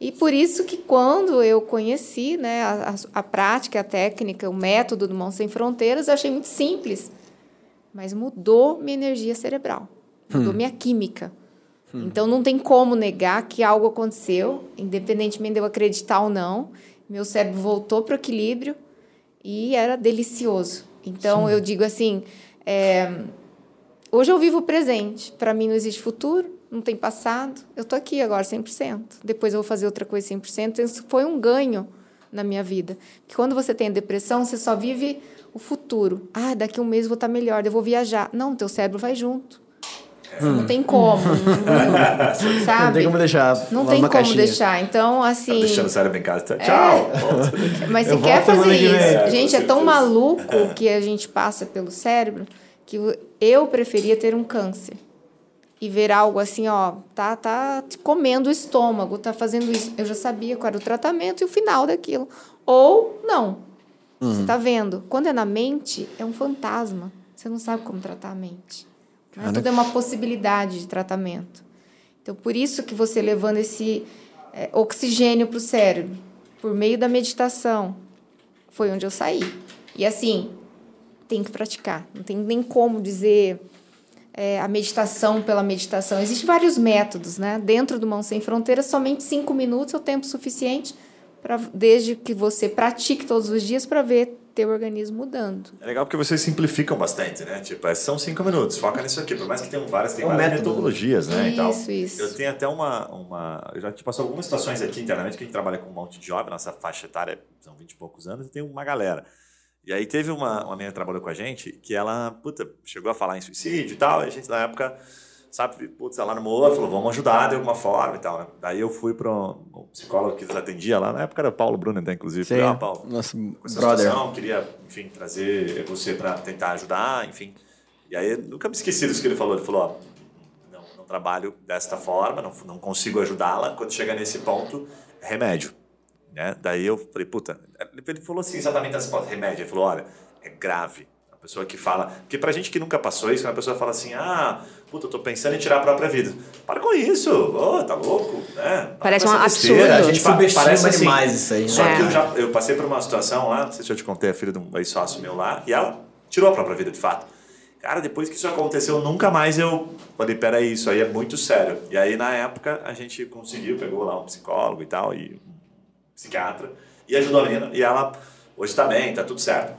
E por isso que quando eu conheci né, a, a, a prática, a técnica, o método do Mão Sem Fronteiras, eu achei muito simples. Mas mudou minha energia cerebral, mudou hum. minha química. Hum. Então não tem como negar que algo aconteceu, independentemente de eu acreditar ou não. Meu cérebro voltou para o equilíbrio e era delicioso. Então Sim. eu digo assim: é, hoje eu vivo o presente. Para mim não existe futuro, não tem passado. Eu estou aqui agora 100%. Depois eu vou fazer outra coisa 100%. Isso foi um ganho na minha vida. Porque quando você tem depressão, você só vive o futuro. Ah, daqui a um mês eu vou estar melhor, eu vou viajar. Não, teu cérebro vai junto. Hum. Não tem como. [LAUGHS] sabe? Não tem como deixar. Não tem como caixinha. deixar. Então, assim. Tá deixando o cérebro em casa. Tá? Tchau. [LAUGHS] É. Mas se quer fazer isso. Gente, é tão maluco que a gente passa pelo cérebro que eu preferia ter um câncer e ver algo assim, ó, tá, tá comendo o estômago, tá fazendo isso. Eu já sabia qual era o tratamento e o final daquilo. Ou não. Uhum. Você tá vendo? Quando é na mente, é um fantasma. Você não sabe como tratar a mente. Né? Tudo é uma possibilidade de tratamento. Então, por isso que você levando esse é, oxigênio para o cérebro, por meio da meditação, foi onde eu saí. E assim, tem que praticar. Não tem nem como dizer é, a meditação pela meditação. Existem vários métodos, né? Dentro do Mão Sem Fronteiras, somente cinco minutos é o tempo suficiente para desde que você pratique todos os dias para ver teu organismo mudando. É legal porque vocês simplificam bastante, né? Tipo, é, são cinco minutos, foca nisso aqui. Por mais que tenham várias, tem é várias método. metodologias, né? Isso, isso. Eu tenho até uma, uma... Eu já te passou algumas situações aqui internamente que a gente trabalha com um monte de job, nossa faixa etária são 20 e poucos anos e tem uma galera. E aí teve uma, uma menina que trabalhou com a gente que ela, puta, chegou a falar em suicídio e tal, e a gente na época sabe, putz, ela armou, falou, vamos ajudar de alguma forma e tal. Né? Daí eu fui para um psicólogo que nos atendia lá, na época era o Paulo Bruno, até, inclusive. Sim, falei, ah, Paulo, nosso brother. Situação, queria, enfim, trazer você para tentar ajudar, enfim. E aí, nunca me esqueci disso que ele falou. Ele falou, ó, não, não trabalho desta forma, não, não consigo ajudá-la. Quando chegar nesse ponto, remédio. Né? Daí eu falei, puta, ele falou assim, exatamente essa palavra, remédio. Ele falou, olha, é grave a pessoa que fala. Porque pra gente que nunca passou isso, quando a pessoa fala assim, ah, puta, eu tô pensando em tirar a própria vida. Para com isso, oh, tá louco, né? Parece um absurdo. A gente subestima parece assim, demais isso aí. Né? Só é. que eu, já, eu passei por uma situação lá, não sei se eu te contei, a filha de um ex-sócio meu lá, e ela tirou a própria vida, de fato. Cara, depois que isso aconteceu, nunca mais eu falei, peraí, isso aí é muito sério. E aí, na época, a gente conseguiu, pegou lá um psicólogo e tal, e um psiquiatra, e ajudou a menina, e ela hoje tá bem, tá tudo certo.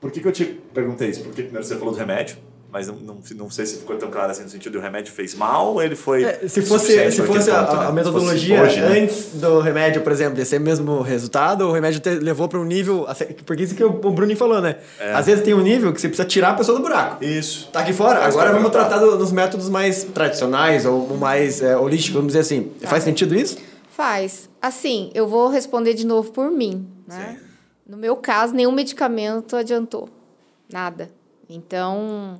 Por que, que eu te perguntei isso? Porque primeiro você falou do remédio, mas não, não, não sei se ficou tão claro assim no sentido do remédio fez mal ou ele foi. É, se fosse, se fosse a, ponto, né? a, metodologia fosse hoje, né? antes do remédio, por exemplo, desse mesmo resultado, o remédio te, levou para um nível. Porque isso que o Bruno falou, né? É. Às vezes tem um nível que você precisa tirar a pessoa do buraco. Isso. Tá aqui fora. Mas Agora vamos tratar do, dos métodos mais tradicionais ou mais é, holísticos, vamos dizer assim. Tá. Faz sentido isso? Faz. Assim, eu vou responder de novo por mim, né? Sim. No meu caso, nenhum medicamento adiantou. Nada. Então,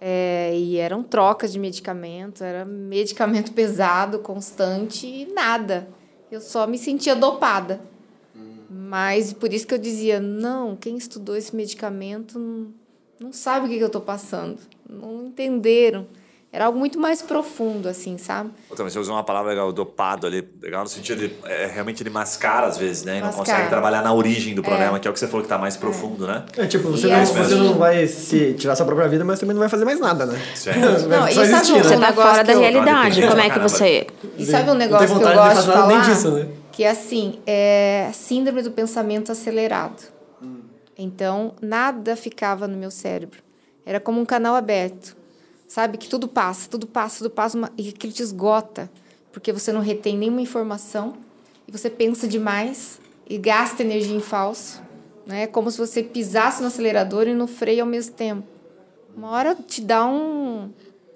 é, e eram trocas de medicamento, era medicamento [LAUGHS] pesado, constante e nada. Eu só me sentia dopada. Mas por isso que eu dizia: não, quem estudou esse medicamento não, não sabe o que, que eu estou passando. Não entenderam. Era algo muito mais profundo, assim, sabe? Outra, você usou uma palavra legal, dopado ali, legal no sentido de é, realmente ele mascara às vezes, né? E não consegue trabalhar na origem do problema, é. que é o que você falou que está mais profundo, é. né? É, tipo, você, não, você não vai se tirar sua própria vida, mas também não vai fazer mais nada, né? Sim. [LAUGHS] não, e sabe existir, você né? tá fora da realidade, como é que você... E sabe um negócio que eu gosto de, de falar? Disso, né? Que é assim, é síndrome do pensamento acelerado. Hum. Então, nada ficava no meu cérebro. Era como um canal aberto sabe? Que tudo passa, tudo passa, tudo passa, uma, e aquilo te esgota. porque você não retém nenhuma informação e você pensa demais e gasta energia em falso. Né? É como se você pisasse no acelerador e no freio ao mesmo tempo. Uma hora te dá um.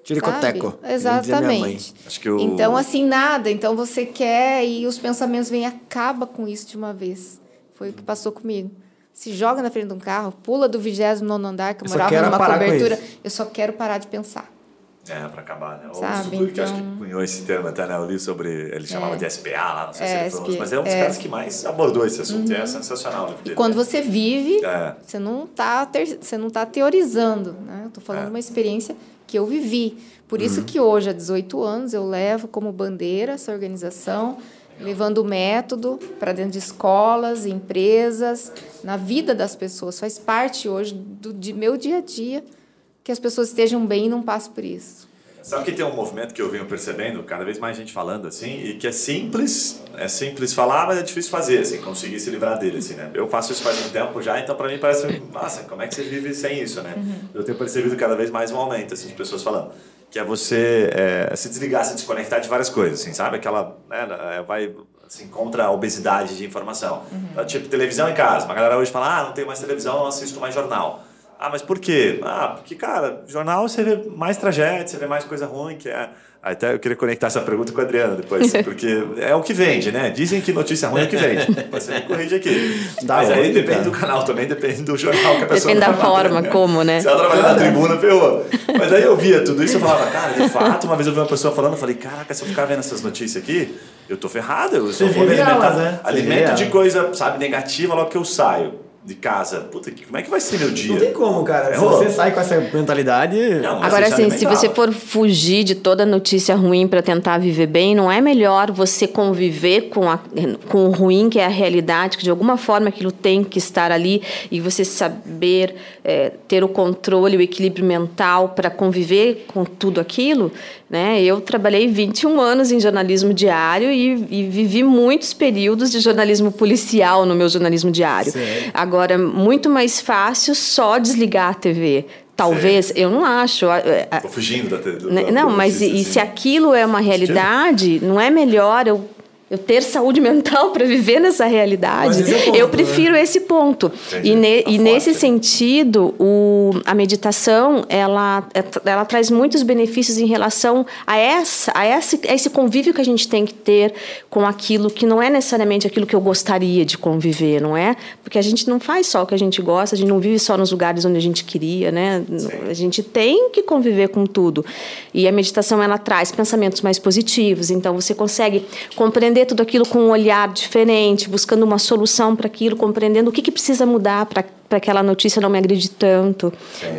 Tiricoteco. Exatamente. Acho que o- Então, assim, nada. Então você quer e os pensamentos vêm e acaba com isso de uma vez. Foi o que passou comigo. Se joga na frente de um carro, pula do 29 andar, que eu Eu morava numa cobertura. Eu só quero parar de pensar. É, pra acabar, né? O Sabe, Suzuki, que acho que então- cunhou esse termo até, né? Eu li sobre. Ele chamava de SPA lá, não sei se É, ele falou, mas é um dos é. caras que mais abordou esse assunto. E é sensacional. livro dele. Quando você vive, É. você não está você não tá teorizando, né? Eu tô falando É. de uma experiência que eu vivi. Por isso que hoje, há 18 anos, eu levo como bandeira essa organização, levando o método para dentro de escolas, empresas, na vida das pessoas. Faz parte hoje do de meu dia a dia que as pessoas estejam bem e não passem por isso. Sabe que tem um movimento que eu venho percebendo, cada vez mais gente falando assim, e que é simples, é simples falar, mas é difícil fazer, assim, conseguir se livrar dele, assim, né? Eu faço isso faz um tempo já, então pra mim parece, nossa, como é que você vive sem isso, né? Eu tenho percebido cada vez mais um aumento, assim, de pessoas falando, que é você é, se desligar, se desconectar de várias coisas, assim, sabe? Aquela, né, é, vai, assim, contra a obesidade de informação. Tipo, televisão em casa, uma galera hoje fala, ah, não tenho mais televisão, assisto mais jornal. Ah, mas por quê? Ah, porque, cara, jornal você vê mais tragédia, você vê mais coisa ruim, que é. Até eu queria conectar essa pergunta com a Adriana depois, [LAUGHS] porque é o que vende, né? Dizem que notícia ruim é o que vende. [LAUGHS] Você me corrige aqui. Dá mas aí depende cara? do canal também, depende do jornal que a pessoa Depende da forma como, né? Se ela trabalha na tribuna, ferrou. Mas aí eu via tudo isso e eu falava, cara, de fato, uma vez eu vi uma pessoa falando, eu falei, caraca, se eu ficar vendo essas notícias aqui, eu tô ferrado, eu só vou me alimentar. né? Alimento de coisa, sabe, negativa logo que eu saio de casa. Puta, que- como é que vai ser meu dia? Não tem como, cara. Se Ferrou. você sai com essa mentalidade. Não, Agora, é assim, se você for fugir de toda notícia ruim para tentar viver bem, não é melhor você conviver com, a, com o ruim, que é a realidade, que de alguma forma aquilo tem que estar ali, e você saber é, ter o controle, o equilíbrio mental para conviver com tudo aquilo? Né? Eu trabalhei 21 anos em jornalismo diário e, e vivi muitos períodos de jornalismo policial no meu jornalismo diário. Sério? Agora, muito mais fácil só desligar a TV. Talvez, eu não acho. Tô fugindo da, do, né, Não, mas e, e assim. se aquilo é uma realidade, não é melhor eu, eu ter saúde mental [LAUGHS] para viver nessa realidade? É ponto, eu prefiro esse ponto. Entendi. E, ne- Tá e nesse né? sentido, o, a meditação ela, ela traz muitos benefícios em relação a, essa, a, esse, a esse convívio que a gente tem que ter com aquilo que não é necessariamente aquilo que eu gostaria de conviver, não é? Porque a gente não faz só o que a gente gosta, a gente não vive só nos lugares onde a gente queria, né? A gente tem que conviver com tudo. E a meditação ela traz pensamentos mais positivos, então você consegue compreender tudo aquilo com um olhar diferente, buscando uma solução para aquilo, compreendendo o que, que precisa mudar para para aquela notícia não me agride tanto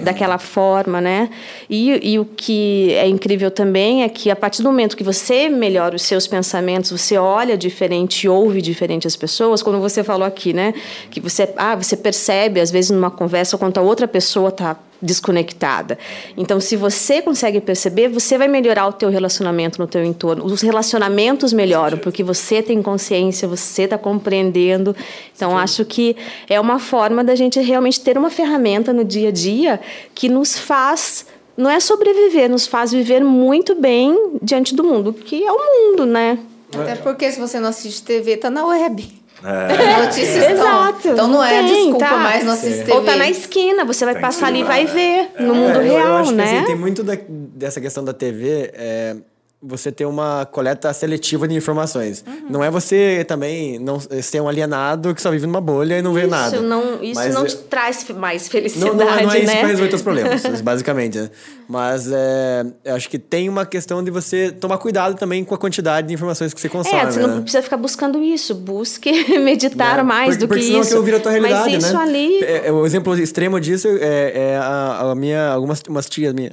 daquela forma, né? E, e o que é incrível também é que a partir do momento que você melhora os seus pensamentos, você olha diferente, ouve diferente as pessoas, como você falou aqui, né? Que você, ah, você percebe às vezes numa conversa quanto a outra pessoa está desconectada. Então, se você consegue perceber, você vai melhorar o teu relacionamento no teu entorno. Os relacionamentos melhoram porque você tem consciência, você está compreendendo. Então, acho que é uma forma da gente realmente ter uma ferramenta no dia a dia que nos faz não é sobreviver, nos faz viver muito bem diante do mundo, que é o mundo, né? Até porque se você não assiste TV, tá na web. É. As notícias estão. Exato. Então não é Tem, desculpa tá. mais não assistir. Ou tá na esquina, você vai Tem que passar ali e vai né? ver no mundo É, eu- eu real, acho que, né? assim, tem muito da- dessa questão da TV. é, você ter uma coleta seletiva de informações. Uhum. Não é você também não ser um alienado que só vive numa bolha e não vê nada. Isso não, isso Mas não é- te traz mais Não, felicidade, não, não é isso né? vai resolver os problemas, [LAUGHS] basicamente. né? Mas é, eu acho que tem uma questão de você tomar cuidado também com a quantidade de informações que você consome. É, você né? não precisa ficar buscando isso. Busque [LAUGHS] meditar Né? mais porque, do porque que senão isso. aquilo vira a tua realidade, Mas isso né? ali. É, é, o exemplo extremo disso é, é a, a minha, algumas umas tias minhas.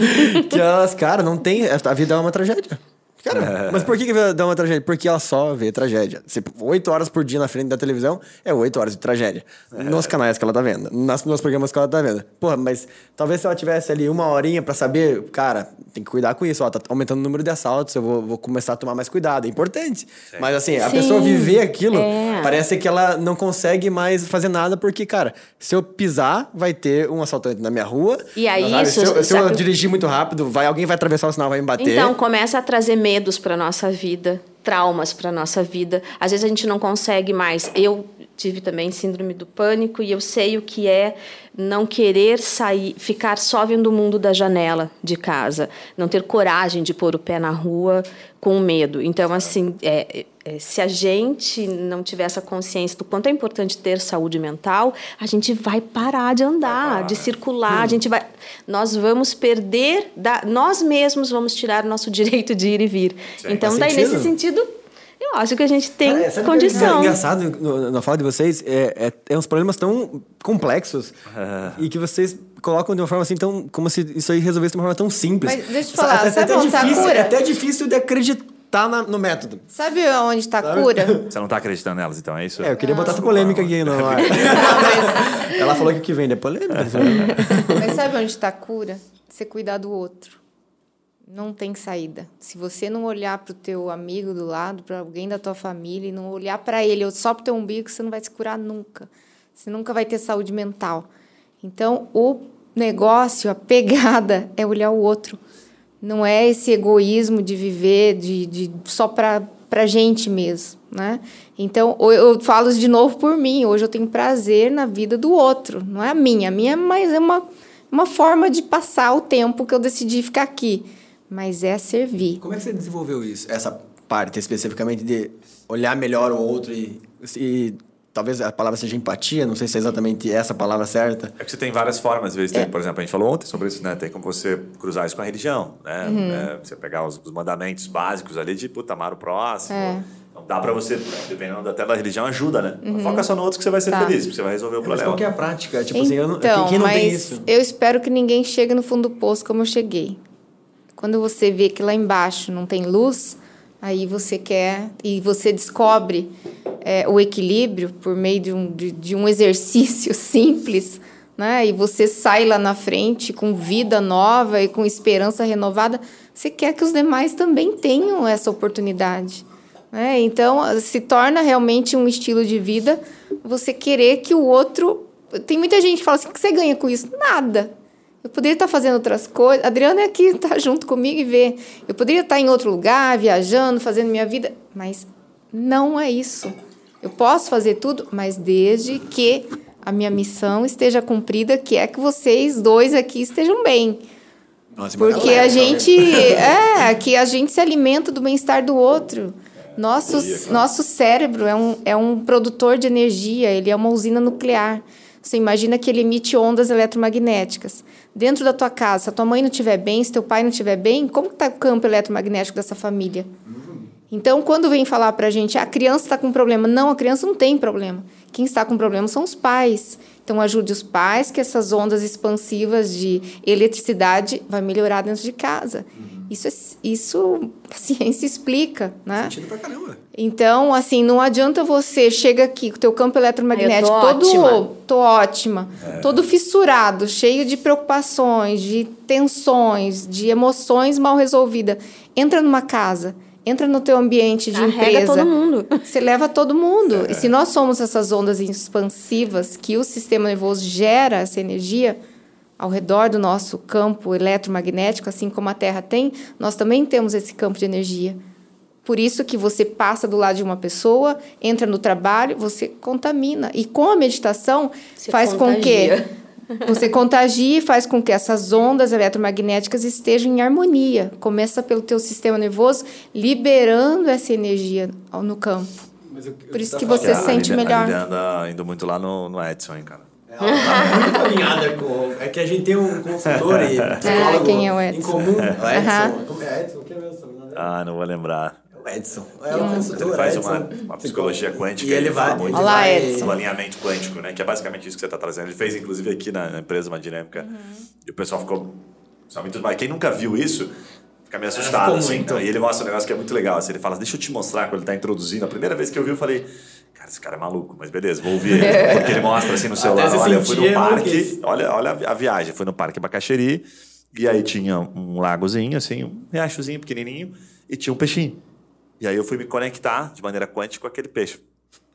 [LAUGHS] que elas, cara, não tem. A vida é uma tragédia tragédia. Cara, mas por que, que é uma tragédia? Porque ela só vê tragédia. Oito horas por dia na frente da televisão é oito horas de tragédia. Nos canais que ela tá vendo, nas, nos programas que ela tá vendo. Porra, mas talvez se ela tivesse ali uma horinha pra saber, cara, tem que cuidar com isso. Ó, tá aumentando o número de assaltos, eu vou, vou começar a tomar mais cuidado. É importante. Mas assim, a Sim. pessoa viver aquilo, É. parece que ela não consegue mais fazer nada, porque, cara, se eu pisar, vai ter um assaltante na minha rua. E aí, sabe? isso- se, eu, se eu dirigir muito rápido, vai, alguém vai atravessar o sinal, vai me bater. Então, começa a trazer medos para nossa vida, traumas para nossa vida. Às vezes a gente não consegue mais. Eu tive também síndrome do pânico e eu sei o que é não querer sair, ficar só vendo o mundo da janela de casa, não ter coragem de pôr o pé na rua com medo. Então, assim, é, é, se a gente não tiver essa consciência do quanto é importante ter saúde mental, a gente vai parar de andar, parar. de circular, hum. a gente vai, nós vamos perder, da, nós mesmos vamos tirar o nosso [LAUGHS] direito de ir e vir. Sim, então, daí sentido. nesse sentido eu acho que a gente tem é, condição. É engraçado na fala de vocês, é, é, é uns problemas tão complexos é. e que vocês colocam de uma forma assim tão. como se isso aí resolvesse de uma forma tão simples. Mas deixa eu te falar, é, sabe até, difícil, é até difícil de acreditar na, no método. Sabe onde está a cura? [LAUGHS] Você não está acreditando nelas, então, é isso? É, eu queria botar essa polêmica aqui no ar. Ela falou que o que vende é polêmica. [LAUGHS] mas sabe onde está a cura? Você cuidar do outro não tem saída. Se você não olhar para o teu amigo do lado, para alguém da tua família, e não olhar para ele ou só para o teu umbigo, você não vai se curar nunca. Você nunca vai ter saúde mental. Então, o negócio, a pegada [LAUGHS] é olhar o outro. Não é esse egoísmo de viver de, de só para a gente mesmo, né? Então, eu falo de novo por mim. Hoje eu tenho prazer na vida do outro. Não é a minha. A minha mas é uma, uma forma de passar o tempo que eu decidi ficar aqui mas é servir. Como é que você desenvolveu isso? Essa parte especificamente de olhar melhor o outro e, e talvez a palavra seja empatia, não sei se é exatamente essa palavra certa. É que você tem várias formas, às vezes, é. por exemplo, a gente falou ontem sobre isso, né? Tem como você cruzar isso com a religião, né? Uhum. É, você pegar os, os, mandamentos básicos ali de, puta, amar o próximo. É. Então dá para você, dependendo até da religião, ajuda, né? Uhum. Foca só no outro que você vai ser tá. feliz, porque você vai resolver o problema. Mas qual que é a prática? Tipo então, assim, eu não, então, quem não mas tem isso? eu espero que ninguém chegue no fundo do poço como eu cheguei. Quando você vê que lá embaixo não tem luz, aí você quer e você descobre é, o equilíbrio por meio de um, de, de um [LAUGHS] exercício simples, né? E você sai lá na frente com vida nova e com esperança renovada. Você quer que os demais também tenham essa oportunidade. Né? Então, se torna realmente um estilo de vida você querer que o outro. Tem muita gente que fala assim: o que você ganha com isso? Nada. Eu poderia estar fazendo outras coisas. A Adriana é aqui, está [LAUGHS] junto comigo e vê. Eu poderia estar em outro lugar, viajando, fazendo minha vida, mas não é isso. Eu posso fazer tudo, mas desde que a minha missão esteja cumprida, que é que vocês dois aqui estejam bem. Nossa, Porque a gente [LAUGHS] é que a gente se alimenta do bem-estar do outro. Nosso, nosso cérebro é um, é um produtor de energia, ele é uma usina nuclear. Você imagina que ele emite ondas eletromagnéticas. Dentro da tua casa, se a tua mãe não estiver bem, se teu pai não estiver bem, como está o campo eletromagnético dessa família? Então, quando vem falar para a gente, ah, a criança está com problema. Não, a criança não tem problema. Quem está com problema são os pais. Então, ajude os pais que essas ondas expansivas de eletricidade vai melhorar dentro de casa. Uhum. Isso, é, isso [LAUGHS] a ciência explica, né? Sentido pra caramba. Então, assim, não adianta você chega aqui com o teu campo eletromagnético Ai, todo ótima. tô ótima, é. todo fissurado, cheio de preocupações, de tensões, de emoções mal resolvidas. Entra numa casa entra no teu ambiente de Arrega empresa. todo mundo. [LAUGHS] Você leva todo mundo. É. E se nós somos essas ondas expansivas que o sistema nervoso gera essa energia ao redor do nosso campo eletromagnético, assim como a Terra tem, nós também temos esse campo de energia. Por isso que você passa do lado de uma pessoa, entra no trabalho, você contamina. E com a meditação você faz contagia. com que [LAUGHS] você contagia e faz com que essas ondas eletromagnéticas estejam em harmonia. Começa pelo teu sistema nervoso, liberando essa energia no campo. Eu, eu Por isso que você se sente a melhor. A anda indo muito lá no, no Edson, hein, cara. Ela tá muito alinhada com. É que a gente tem um consultor e [LAUGHS] ah, quem é o Edson? em comum. O Edson. Como é Edson? O que é mesmo? Ah, não vou lembrar. Edson. É o consultor, ele faz uma, uma psicologia quântica e ele, vai fala muito Olá, Edson. do alinhamento quântico, né? Que é basicamente isso que você está trazendo. Ele fez, inclusive, aqui na, empresa uma dinâmica. Uhum. E o pessoal ficou. Muito, mas quem nunca viu isso, fica meio assustado. Assim, então, e ele mostra um negócio que é muito legal. Assim, ele fala, deixa eu te mostrar quando ele está introduzindo. A primeira vez que eu vi, eu falei, cara, esse cara é maluco, mas beleza, vou ouvir. [LAUGHS] Porque ele mostra assim no celular, olha, eu fui no parque, olha, olha a viagem, fui no parque Bacaxeri, e aí tinha um lagozinho, assim, um riachozinho pequenininho, e tinha um peixinho. E aí eu fui me conectar de maneira quântica com aquele peixe.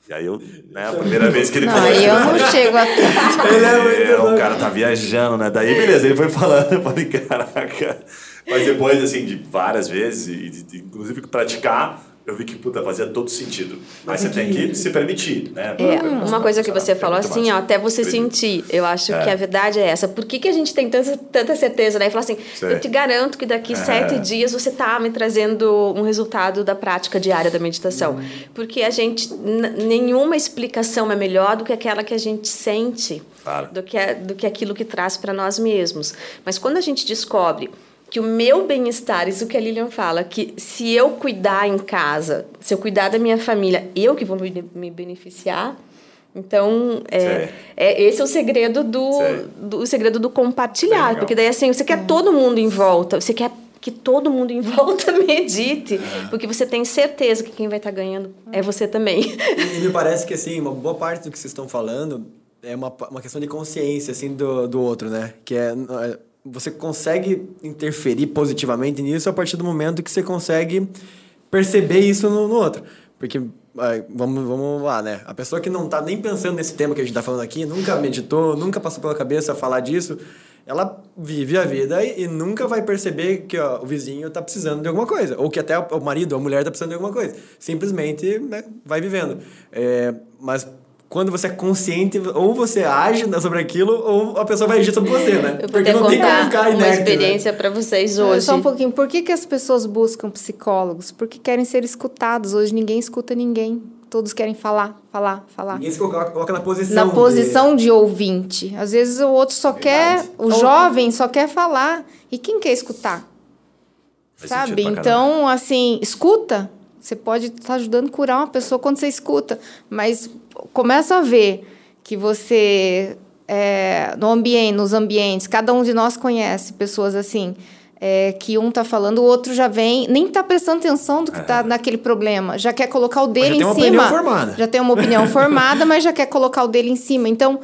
E aí eu, né, a primeira vez que ele Não, falou aí eu eu não falei, chego a [LAUGHS] é, o cara tá viajando, né? Daí, beleza, ele foi falando, eu falei, caraca. Mas depois, assim, de várias vezes, e de, de, inclusive praticar, eu vi que, puta, fazia todo sentido. Mas você tem que se permitir, né? É, uma coisa que você falou É assim, ó, até você sentir. Eu acho É. que a verdade é essa. Por que, que a gente tem tanta, tanta certeza, né? E falar assim, eu te garanto que daqui sete dias você tá me trazendo um resultado da prática diária da meditação. Uhum. Porque a gente, nenhuma explicação é melhor do que aquela que a gente sente, Claro. do, que, do que aquilo que traz para nós mesmos. Mas quando a gente descobre que o meu bem-estar, isso que a Lilian fala, que se eu cuidar em casa, se eu cuidar da minha família, eu que vou me, me beneficiar. Então, é, é, esse é o segredo do, do, o segredo do compartilhar. Porque daí, assim, você quer todo mundo em volta, você quer que todo mundo em [LAUGHS] volta medite, porque você tem certeza que quem vai estar ganhando é você também. E me parece que, assim, uma boa parte do que vocês estão falando é uma, uma questão de consciência, assim, do, do outro, né? Que é... Você consegue interferir positivamente nisso a partir do momento que você consegue perceber isso no, no outro. Porque, vamos, vamos lá, né? A pessoa que não tá nem pensando nesse tema que a gente tá falando aqui, nunca meditou, nunca passou pela cabeça falar disso, ela vive a vida e, e nunca vai perceber que ó, o vizinho tá precisando de alguma coisa. Ou que até o marido ou a mulher tá precisando de alguma coisa. Simplesmente né, vai vivendo. É, mas quando você é consciente, ou você age né, sobre aquilo, ou a pessoa vai agir sobre você, né? Eu vou Porque não tem como contar ficar uma inerte. né? experiência para vocês hoje. Só um pouquinho. Por que, que as pessoas buscam psicólogos? Porque querem ser escutados. Hoje ninguém escuta ninguém. Todos querem falar, falar, falar. Ninguém se coloca, coloca na posição. Na de- posição de... ouvinte. Às vezes o outro só quer, o Ou- jovem só quer falar. E quem quer escutar? Faz sabe? Então, assim, escuta. Você pode estar ajudando a curar uma pessoa quando você escuta. Mas começa a ver que você, é, no ambiente, nos ambientes, cada um de nós conhece pessoas assim. é, que um tá falando, o outro já vem, nem tá prestando atenção do que tá naquele problema, já quer colocar o dele já em tem uma cima. opinião formada. Já tem uma opinião [LAUGHS] formada, mas já quer colocar o dele em cima. Então,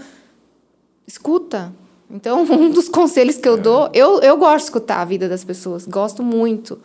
escuta. Então, [LAUGHS] um dos conselhos que eu dou, eu, eu gosto de escutar a vida das pessoas, gosto muito,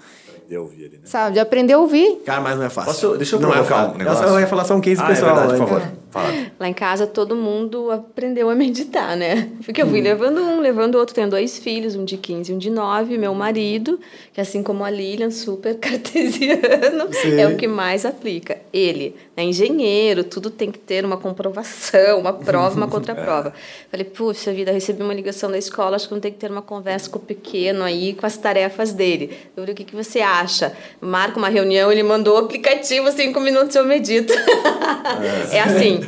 Aprender a ouvir ali, né? sabe? De aprender a ouvir. Cara, mas não é fácil. Posso- deixa eu não é provocar fácil. um negócio? Eu ia falar só um case Ah, pessoal. é verdade, por favor. Fala. Lá em casa todo mundo aprendeu a meditar, né? Porque eu Hum. fui levando um, levando outro. Tenho dois filhos, um de 15 e um de 9. Meu marido, que assim como a Lilian, super [LAUGHS] cartesiano, Sim. é o que mais aplica. Ele é engenheiro, tudo tem que ter uma comprovação, uma prova, uma [LAUGHS] contraprova. Falei, puxa vida, recebi uma ligação da escola, acho que vou ter que ter uma conversa com o pequeno aí, com as tarefas dele. Eu falei, o que, que você acha? Marca uma reunião, ele mandou o aplicativo, cinco minutos eu medito. [LAUGHS] é assim,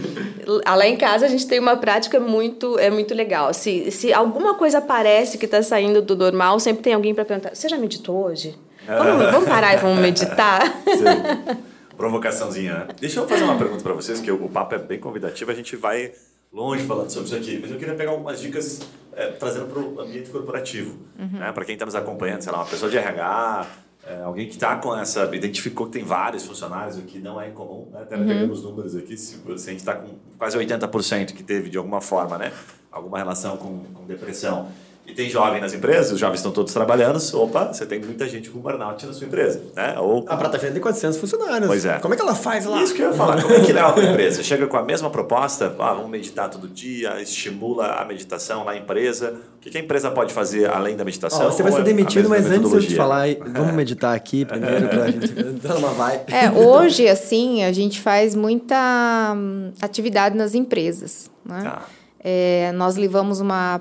lá em casa a gente tem uma prática muito, é muito legal. Se, se alguma coisa aparece que está saindo do normal, sempre tem alguém para perguntar, você já meditou hoje? Vamos, vamos parar e vamos meditar? [LAUGHS] Sei. Provocaçãozinha, né? Deixa eu fazer uma pergunta para vocês, que o papo é bem convidativo, a gente vai longe falando sobre isso aqui, mas eu queria pegar algumas dicas é, trazendo para o ambiente corporativo, né? Para quem está nos acompanhando, sei lá, uma pessoa de RH, é, alguém que está com essa, identificou que tem vários funcionários, o que não é incomum, né? Até pegamos números aqui, se, se a gente está com quase 80% que teve de alguma forma, né? Alguma relação com, com depressão. E tem jovem nas empresas, os jovens estão todos trabalhando, opa, você tem muita gente com burnout na sua empresa, né? Ou A Prata Feira tem 400 funcionários. Pois é. Como é que ela faz lá? isso que eu ia falar. Como é que leva para a empresa? Chega com a mesma proposta, ah, vamos meditar todo dia, estimula a meditação na empresa. O que a empresa pode fazer além da meditação? Ó, você vai ser é a demitido, mas antes de eu te falar, vamos meditar aqui primeiro pra gente [LAUGHS] dar uma vai. É, hoje, assim, a gente faz muita hum, atividade nas empresas. Né? Tá. É, nós levamos uma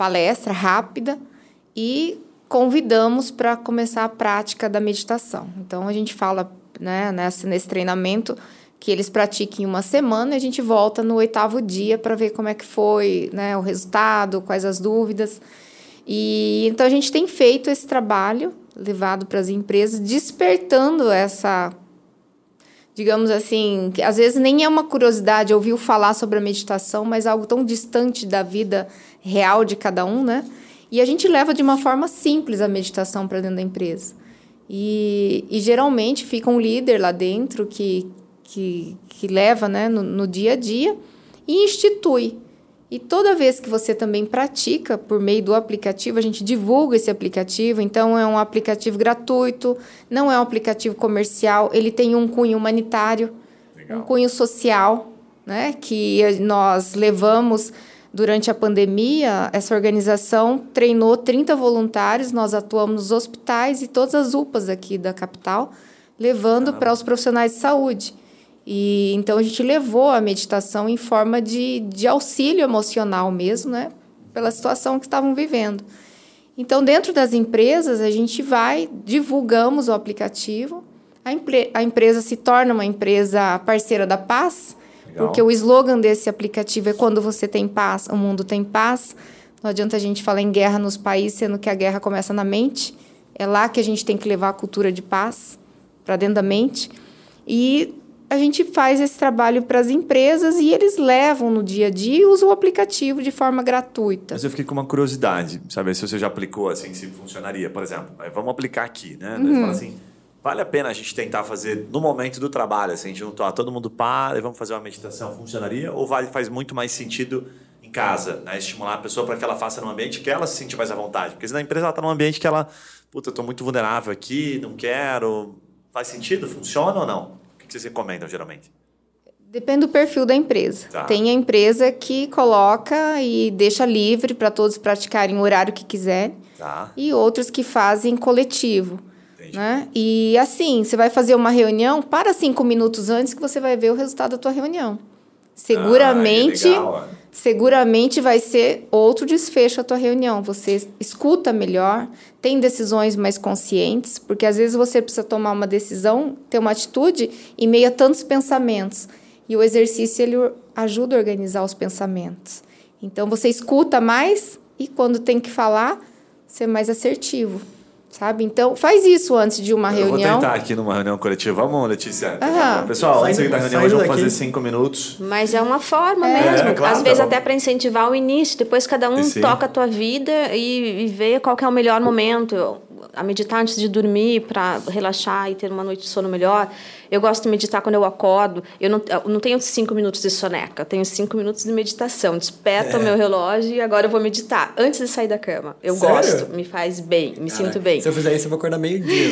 palestra rápida e convidamos para começar a prática da meditação. Então, a gente fala né, nessa, nesse treinamento que eles pratiquem uma semana e a gente volta no oitavo dia para ver como é que foi né, o resultado, quais as dúvidas. E então a gente tem feito esse trabalho levado para as empresas, despertando essa digamos assim, que às vezes nem é uma curiosidade ouvir falar sobre a meditação, mas algo tão distante da vida real de cada um, né? E a gente leva de uma forma simples a meditação para dentro da empresa. E, e geralmente fica um líder lá dentro que, que, que leva né, no, no dia a dia e institui. E toda vez que você também pratica por meio do aplicativo, a gente divulga esse aplicativo. Então, é um aplicativo gratuito, não é um aplicativo comercial, ele tem um cunho humanitário. um cunho social, né? Que nós levamos durante a pandemia, essa organização treinou 30 voluntários, nós atuamos nos hospitais e todas as UPAs aqui da capital, levando para os profissionais de saúde. E então a gente levou a meditação em forma de, de auxílio emocional mesmo, né? Pela situação que estavam vivendo. Então, dentro das empresas, a gente vai, divulgamos o aplicativo, a, a empresa se torna uma empresa parceira da paz, Legal. porque o slogan desse aplicativo é quando você tem paz, o mundo tem paz. Não adianta a gente falar em guerra nos países, sendo que a guerra começa na mente. É lá que a gente tem que levar a cultura de paz para dentro da mente. E a gente faz esse trabalho para as empresas e eles levam no dia a dia e usam o aplicativo de forma gratuita. Mas eu fiquei com uma curiosidade, saber se você já aplicou assim, se funcionaria. Por exemplo, vamos aplicar aqui, né? Uhum. Fala assim, vale a pena a gente tentar fazer no momento do trabalho, assim, a gente tá, todo mundo para e vamos fazer uma meditação, funcionaria? Ou vale, faz muito mais sentido em casa, né? Estimular a pessoa para que ela faça num ambiente que ela se sente mais à vontade. Porque se na empresa ela está num ambiente que ela, puta, eu tô muito vulnerável aqui, não quero. Faz sentido? Funciona ou não? que vocês recomendam geralmente? Depende do perfil da empresa. Tá. Tem a empresa que coloca e deixa livre para todos praticarem o horário que quiserem. Tá. E outros que fazem coletivo. Né? E assim, você vai fazer uma reunião, para cinco minutos antes que você vai ver o resultado da tua reunião. Seguramente, ah, legal, seguramente vai ser outro desfecho a tua reunião. Você escuta melhor, tem decisões mais conscientes, porque às vezes você precisa tomar uma decisão, ter uma atitude em meio a tantos pensamentos. E o exercício ele ajuda a organizar os pensamentos. Então você escuta mais e quando tem que falar, ser mais assertivo sabe? Então, faz isso antes de uma eu reunião. Vou tentar aqui numa reunião coletiva. Vamos, Letícia. Aham. Pessoal, antes da reunião, hoje vamos fazer cinco minutos. Mas é uma forma é. mesmo. É, claro, Às vezes tá até para incentivar o início. Depois cada um toca a tua vida e, e vê qual é o melhor momento. A meditar antes de dormir para relaxar e ter uma noite de sono melhor. Eu gosto de meditar quando eu acordo. Eu não, eu não tenho cinco minutos de soneca, eu tenho cinco minutos de meditação. Desperto o é. meu relógio e agora eu vou meditar antes de sair da cama. Eu Sério? gosto, me faz bem, me sinto bem. Se eu fizer isso, eu vou acordar meio-dia.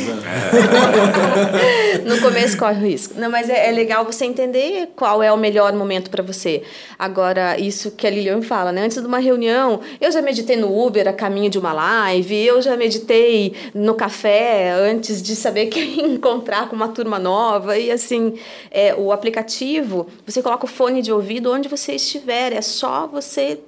[LAUGHS] no começo corre o risco. Não, mas é, é legal você entender qual é o melhor momento para você. Agora, isso que a Lilian fala, né? Antes de uma reunião, eu já meditei no Uber a caminho de uma live, eu já meditei no café antes de saber [LAUGHS] que ia encontrar com uma turma nova nova. E assim, é, o aplicativo, você coloca o fone de ouvido onde você estiver. É só você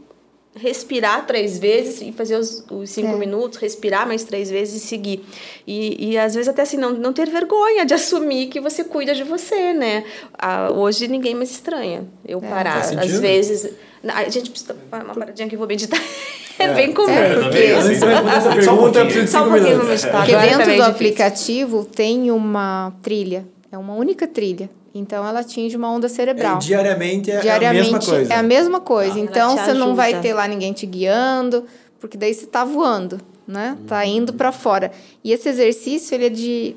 respirar três vezes e fazer os, os cinco é. minutos, respirar mais três vezes e seguir. E, e às vezes até assim, não, não ter vergonha de [LAUGHS] assumir que você cuida de você, né? Ah, hoje ninguém mais estranha eu é. parar. Às vezes... A gente precisa... Uma paradinha que eu vou meditar. [LAUGHS] É, é bem comum. É, porque... [LAUGHS] Só um pouquinho, Só um pouquinho meditar. Porque dentro do aplicativo tem uma trilha é uma única trilha. Então ela atinge uma onda cerebral. É, diariamente é diariamente a mesma coisa. É a mesma coisa. Ah, então você não vai ter lá ninguém te guiando, porque daí você está voando, né? Está uhum. indo para fora. E esse exercício ele é de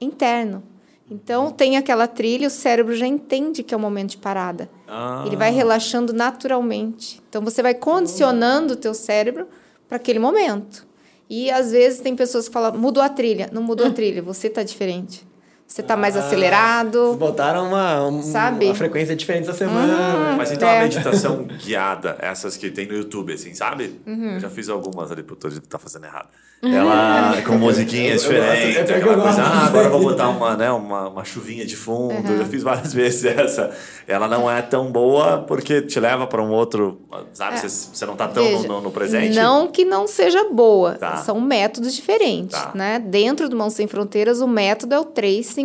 interno. Então tem aquela trilha, o cérebro já entende que é o momento de parada. Ah. Ele vai relaxando naturalmente. Então você vai condicionando o teu cérebro para aquele momento. E às vezes tem pessoas que falam, mudou a trilha. Não mudou a [LAUGHS] trilha, você está diferente. Você tá mais ah, acelerado. Botaram uma, um, sabe? uma frequência diferente essa semana. Hum, Mas então é. a meditação [LAUGHS] guiada, essas que tem no YouTube, assim, sabe? Uhum. Eu já fiz algumas ali, puto, tá fazendo errado. Uhum. Ela com musiquinhas diferentes, é aquela coisa, ah, agora eu vou botar uma, né, uma, uma chuvinha de fundo. Uhum. Eu já fiz várias [LAUGHS] vezes essa. Ela não é tão boa porque te leva para um outro, sabe? É. Você, você não tá tão Veja, no, no, presente. Não que não seja boa. Tá. São métodos diferentes, tá. né? Dentro do Mãos Sem Fronteiras, o método é o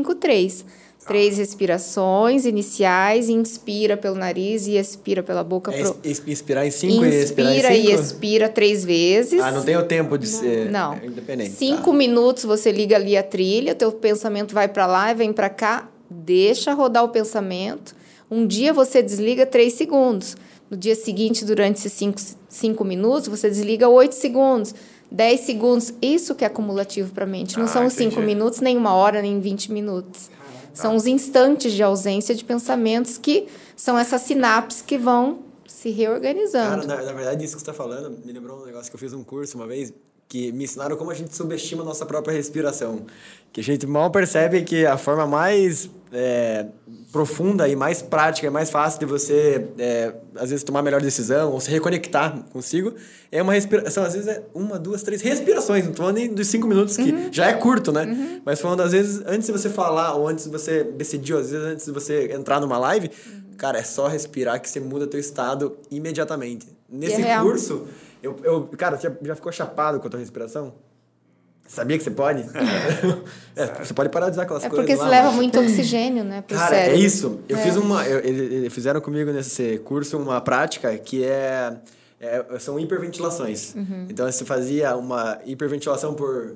3 5-3. Três respirações iniciais, inspira pelo nariz e expira pela boca. É pro... Inspirar em cinco inspira e expirar em cinco? e expira três vezes. Ah, não tem o tempo de ser não. independente. Cinco tá. minutos você liga ali a trilha, teu pensamento vai para lá e vem para cá, deixa rodar o pensamento. Um dia você desliga três segundos. No dia seguinte, durante esses cinco, cinco minutos, você desliga oito segundos. 10 segundos, isso que é acumulativo para a mente. Não ah, são os 5 minutos, nem uma hora, nem 20 minutos. São os instantes de ausência de pensamentos que são essas sinapses que vão se reorganizando. Cara, na, na verdade, isso que você está falando me lembrou um negócio que eu fiz um curso uma vez que me ensinaram como a gente subestima a nossa própria respiração. Que a gente mal percebe que a forma mais é, profunda e mais prática e mais fácil de você, é, às vezes, tomar a melhor decisão ou se reconectar consigo é uma respiração. Às vezes é uma, duas, três respirações. Não tô falando nem dos cinco minutos, que uhum. já é curto, né? Uhum. Mas falando, às vezes, antes de você falar ou antes de você decidir, ou às vezes antes de você entrar numa live, uhum. cara, é só respirar que você muda teu estado imediatamente. Nesse é curso, eu, eu, cara, você já ficou chapado com a tua respiração? Sabia que você pode? [LAUGHS] é, você pode parar de usar aquelas é coisas. É porque você leva muito oxigênio, né? Pro Cara, cérebro. é isso. Eu é. fiz uma. Eu, eles fizeram comigo nesse curso uma prática que é. é são hiperventilações. Uhum. Então você fazia uma hiperventilação por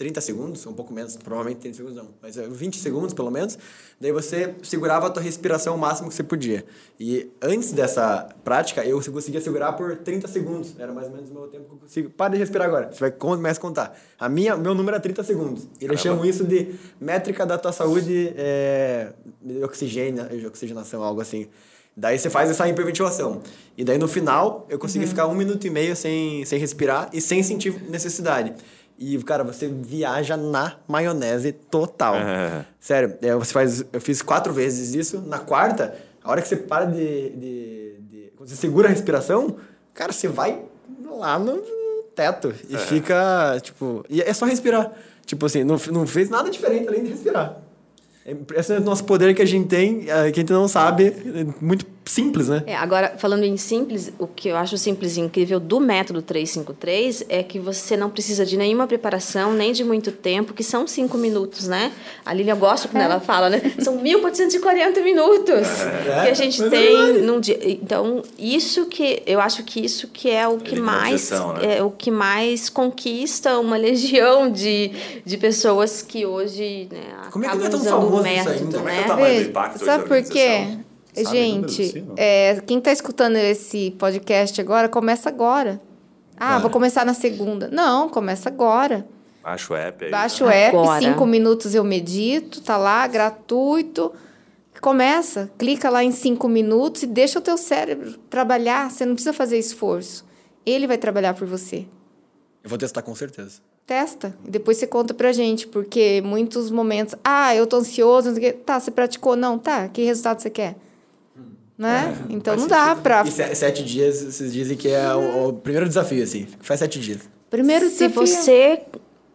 30 segundos, um pouco menos, provavelmente 30 segundos não, mas 20 é segundos pelo menos. Daí você segurava a tua respiração o máximo que você podia. E antes dessa prática, eu conseguia segurar por 30 segundos. Era mais ou menos o meu tempo que eu consigo. Para de respirar agora. Você vai começar a contar. A minha, meu número é 30 segundos. E eles chamam isso de métrica da tua saúde é, de oxigênio, oxigenação, algo assim. Daí você faz essa hiperventilação. E daí no final, eu consegui uhum. ficar um minuto e meio sem, sem respirar e sem sentir necessidade. E, cara, você viaja na maionese total. É. Sério, é, você faz. Eu fiz quatro vezes isso. Na quarta, a hora que você para de. de, de quando você segura a respiração, cara, você vai lá no teto e é. fica, tipo. E é só respirar. Tipo assim, não, não fez nada diferente além de respirar. Esse é o nosso poder que a gente tem, é, que a gente não sabe, muito simples, né? É, agora, falando em simples, o que eu acho simples e incrível do método 353 é que você não precisa de nenhuma preparação, nem de muito tempo, que são cinco minutos, né? A Lília gosta quando é. ela fala, né? [LAUGHS] São 1.440 minutos é, que a gente tem num dia. Então, isso que eu acho que isso que é o que mais né? é o que mais conquista uma legião de, de pessoas que hoje, né, Como é que não é tão famoso método, isso ainda? Como é que é o tamanho do impacto Sabe por quê? Sabe Gente, assim, é, quem está escutando esse podcast agora, começa agora. Ah, vou começar na segunda. Não, começa agora. Baixa o app aí. Baixa o app, agora. cinco minutos eu medito, tá lá, gratuito. Começa, clica lá em cinco minutos e deixa o teu cérebro trabalhar. Você não precisa fazer esforço. Ele vai trabalhar por você. Eu vou testar com certeza. Testa. E depois você conta pra gente, porque muitos momentos. Ah, eu tô ansioso. Tá, você praticou? Não, tá. Que resultado você quer? Né? É, então não dá pra... E sete dias, vocês dizem que é o, o primeiro desafio, assim. Faz sete dias. Primeiro Se desafio. você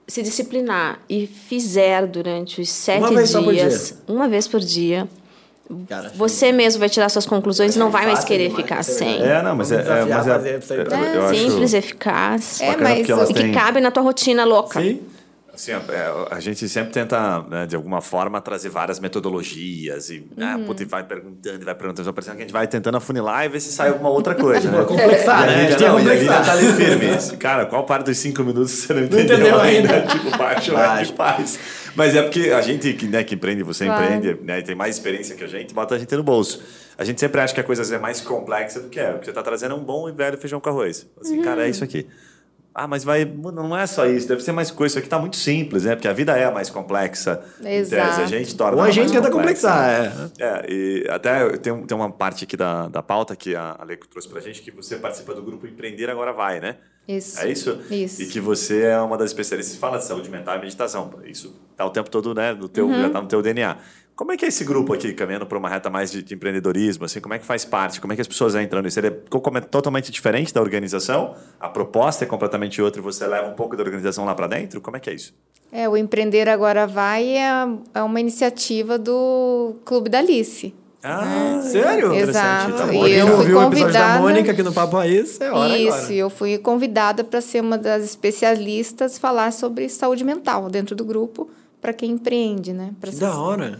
se disciplinar e fizer durante os sete uma dias, vez uma vez por dia, Cara, você mesmo vai tirar suas conclusões e não vai mais querer demais, ficar sem. É, não, mas é, é, mas é, é, é simples, eficaz. É, mas e que cabe na tua rotina louca. Sim. Assim, a, é, a, gente sempre tenta, né, de alguma forma, trazer várias metodologias e, né, uhum. e vai perguntando, e vai perguntando, que a gente vai tentando afunilar e ver se sai alguma outra [LAUGHS] coisa, né? complexar, né? A gente, não, a gente tá ali firme. Cara, qual parte dos cinco minutos você não entendeu, não entendeu ainda? [LAUGHS] tipo, baixo, baixo. faz. Mas é porque a gente que, né, que empreende, você claro. empreende, né, tem mais experiência que a gente, bota a gente no bolso. A gente sempre acha que a coisa é mais complexa do que é. O que você está trazendo é um bom e velho feijão com arroz. Assim, uhum. cara, é isso aqui. Ah, mas vai. Não é só isso, deve ser mais coisa. Isso aqui está muito simples, né? Porque a vida é a mais complexa. Exato. A gente torna. Ou a gente tenta complexar, é. é. e até tem, tem uma parte aqui da, da pauta que a Aleco trouxe pra gente que você participa do grupo Empreender Agora Vai, né? Isso. É isso? Isso. E que você é uma das especialistas que fala de saúde mental e meditação. Isso tá o tempo todo, né? No teu, uhum. Já tá no teu DNA. Como é que é esse grupo aqui, caminhando para uma reta mais de, de, empreendedorismo? Assim, como é que faz parte? Como é que as pessoas entram nisso? Ele é totalmente diferente da organização? A proposta é completamente outra e você leva um pouco da organização lá para dentro? Como é que é isso? É, o Empreender Agora Vai é, é uma iniciativa do Clube da Alice. Ah, né? sério? Exato. Tá e eu fui convidada. da Mônica aqui no Papo Raiz, é hora Isso, agora. eu fui convidada para ser uma das especialistas falar sobre saúde mental dentro do grupo para quem empreende, né? Pra que da hora.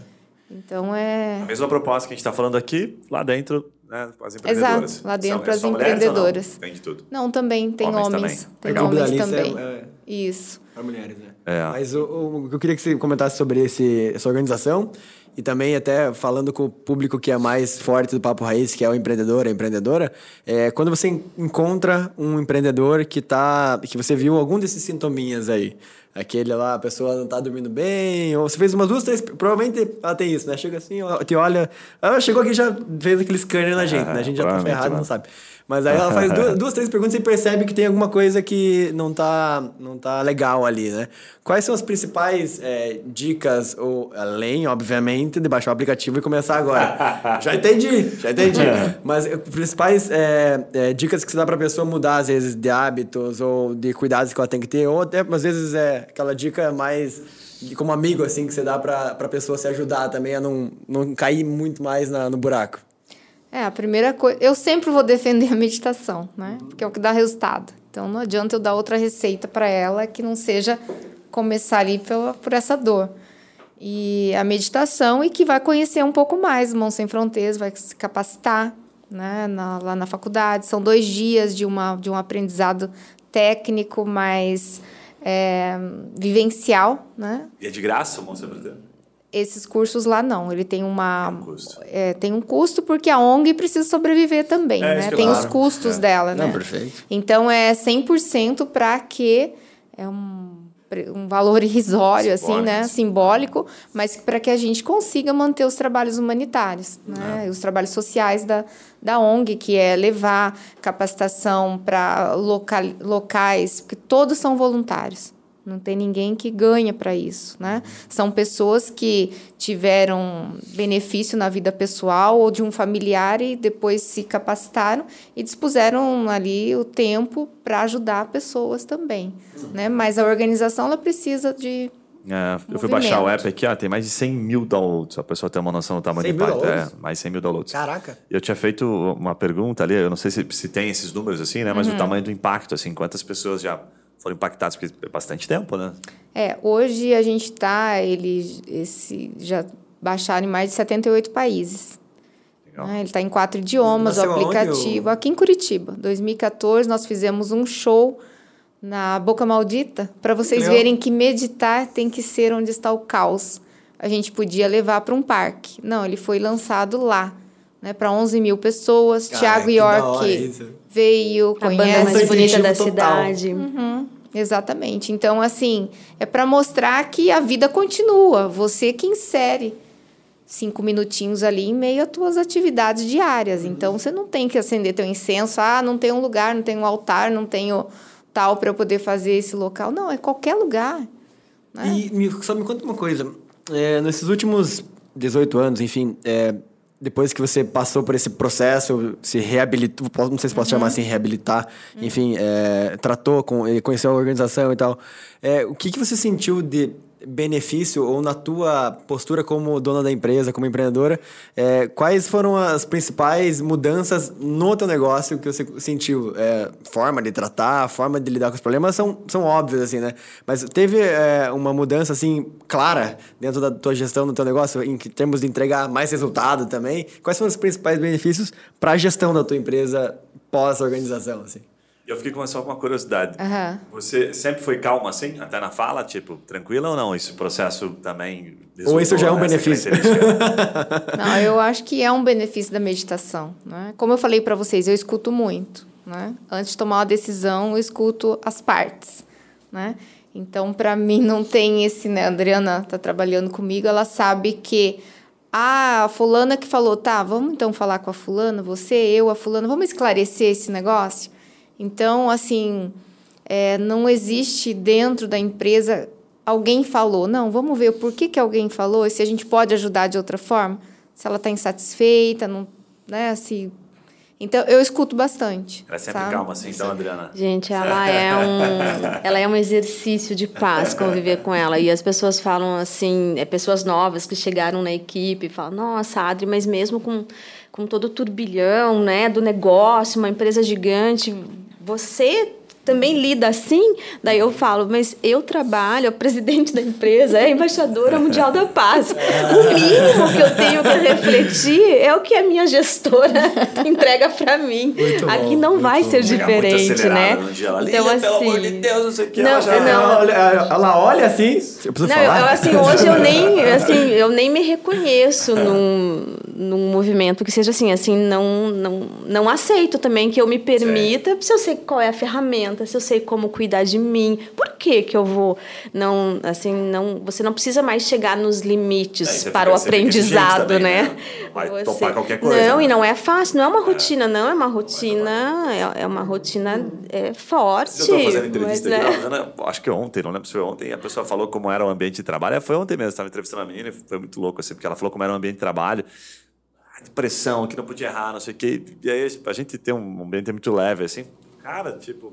Então é. A mesma proposta que a gente está falando aqui, lá dentro, né, as empreendedoras. Exato, lá dentro as empreendedoras. Tem de tudo. Não, também tem homens. homens. Também. Tem homens também. É, é... Isso. Para mulheres, né? É. Mas o, o, eu queria que você comentasse sobre esse, essa organização e também até falando com o público que é mais forte do Papo Raiz, que é o empreendedor, a empreendedora, é, quando você encontra um empreendedor que tá, que você viu algum desses sintominhas aí, aquele lá, a pessoa não tá dormindo bem, ou você fez umas duas, três, provavelmente ela tem isso, né? Chega assim, te olha, ela chegou aqui e já fez aquele scanner na gente, né? A gente já tá ferrado, não sabe. Mas aí ela faz [LAUGHS] duas, duas, três perguntas e percebe que tem alguma coisa que não tá, não tá legal ali, né? Quais são as principais é, dicas, ou além, obviamente, de baixar o aplicativo e começar agora? [LAUGHS] já entendi, já entendi. Mas eh, principais é, é, dicas que você dá pra pessoa mudar, às vezes, de hábitos ou de cuidados que ela tem que ter, ou até, às vezes, é aquela dica mais como amigo, assim, que você dá pra, pra pessoa se ajudar também a não, não cair muito mais na, no buraco. É, a primeira coisa. Eu sempre vou defender a meditação, né? Porque é o que dá resultado. Então não adianta eu dar outra receita para ela que não seja começar ali pela, por essa dor. E a meditação e que vai conhecer um pouco mais Mão Sem Fronteiras, vai se capacitar né, na, lá na faculdade. São dois dias de, uma, de um aprendizado técnico mais é, vivencial. Né? E é de graça Mão Sem Fronteiras? Esses cursos lá não, ele tem uma tem um custo, é, tem um custo porque a ONG precisa sobreviver também, é, né? Tem claro. os custos é. dela, né? Não, perfeito. Então é 100% para que é um, um valor irrisório assim, né, simbólico, mas para que a gente consiga manter os trabalhos humanitários, né? É. Os trabalhos sociais da, da ONG, que é levar capacitação para loca, locais, porque todos são voluntários. Não tem ninguém que ganha para isso, né? São pessoas que tiveram benefício na vida pessoal ou de um familiar e depois se capacitaram e dispuseram ali o tempo para ajudar pessoas também, né? Mas a organização ela precisa de é, eu fui baixar o app aqui, ah, tem mais de 100 mil downloads. A pessoa tem uma noção do tamanho do impacto. É, mais 100 mil downloads. Caraca. Eu tinha feito uma pergunta ali, eu não sei se, se tem esses números assim, né? Mas uhum. o tamanho do impacto, assim, quantas pessoas já foram impactados, porque é bastante tempo, né? É, hoje a gente está, eles esse, já baixaram em mais de 78 países. Né? Ele está em quatro idiomas, Nasceu o aplicativo. Aqui em Curitiba. 2014, nós fizemos um show na Boca Maldita, para vocês Legal. verem que meditar tem que ser onde está o caos. A gente podia levar para um parque. Não, ele foi lançado lá. Né, para 11 mil pessoas. Tiago York veio, a conhece. A banda mais bonita da total. cidade. Uhum. Exatamente. Então, assim, é para mostrar que a vida continua. Você que insere cinco minutinhos ali em meio às tuas atividades diárias. Uhum. Então, você não tem que acender teu incenso. Ah, não tem um lugar, não tem um altar, não tenho tal para eu poder fazer esse local. Não, é qualquer lugar. Né? E me, só me conta uma coisa. É, nesses últimos 18 anos, enfim, é, depois que você passou por esse processo, se reabilitou, não sei se posso uhum. chamar assim, reabilitar, uhum. enfim, é, tratou, com, conheceu a organização e tal, é, o que, que você sentiu de benefício ou na tua postura como dona da empresa, como empreendedora, é, quais foram as principais mudanças no teu negócio que você sentiu? É, forma de tratar, forma de lidar com os problemas são, são óbvias, assim, né? Mas teve é, uma mudança, assim, clara dentro da tua gestão do teu negócio, em termos de entregar mais resultado também? Quais foram os principais benefícios para a gestão da tua empresa pós-organização, assim? Eu fiquei com só uma curiosidade. Uhum. Você sempre foi calma assim, até na fala, tipo, tranquila ou não? Esse processo também. Ou isso já é um benefício? [LAUGHS] [LAUGHS] não, eu acho que é um benefício da meditação. Né? Como eu falei para vocês, eu escuto muito. Né? Antes de tomar uma decisão, eu escuto as partes. Né? Então, para mim, não tem esse. Né? A Adriana está trabalhando comigo, ela sabe que. Ah, a fulana que falou, tá, vamos então falar com a fulana, você, eu, a fulana, vamos esclarecer esse negócio? Então, assim, é, não existe dentro da empresa alguém falou. Não, vamos ver por que, que alguém falou e se a gente pode ajudar de outra forma. Se ela está insatisfeita, não, né? Se então, eu escuto bastante. Ela é sempre sabe? calma assim, então, Adriana. Gente, ela é um, [LAUGHS] ela é um exercício de paz conviver com ela. E as pessoas falam assim, é pessoas novas que chegaram na equipe, falam, nossa, Adri, mas mesmo com, com todo o turbilhão, né, do negócio, uma empresa gigante, você também lida assim? Daí eu falo, mas eu trabalho, a presidente da empresa, é embaixadora mundial da paz. O mínimo que eu tenho que refletir é o que a minha gestora [LAUGHS] entrega para mim. Muito Aqui bom, não muito vai bom. ser diferente, né? Ela, Então "Lilian, assim, pelo amor de Deus, não sei o que. Não, ela já... não. Ela olha, ela olha assim. Eu preciso Não, falar? eu, assim, hoje eu nem, assim, eu nem me reconheço num, num movimento que seja assim, assim, não, não, não aceito também que eu me permita, se eu sei qual é a ferramenta, se eu sei como cuidar de mim, por que que eu vou, não, assim, não, você não precisa mais chegar nos limites você para fica- o você aprendizado, também, né? né? Vai topar qualquer coisa, Não, né? e não é fácil, não é uma rotina, não, é uma rotina, é, é uma rotina é, forte. Eu estou fazendo entrevista mas, aqui, né? fazendo- acho que ontem, não lembro se foi ontem, a pessoa falou como era o ambiente de trabalho. É, Foi ontem mesmo, estava entrevistando a menina e foi muito louco, assim, porque ela falou como era o ambiente de trabalho. Ah, Depressão, que não podia errar, não sei o quê. E aí a gente tem um ambiente muito leve, assim. Cara, tipo,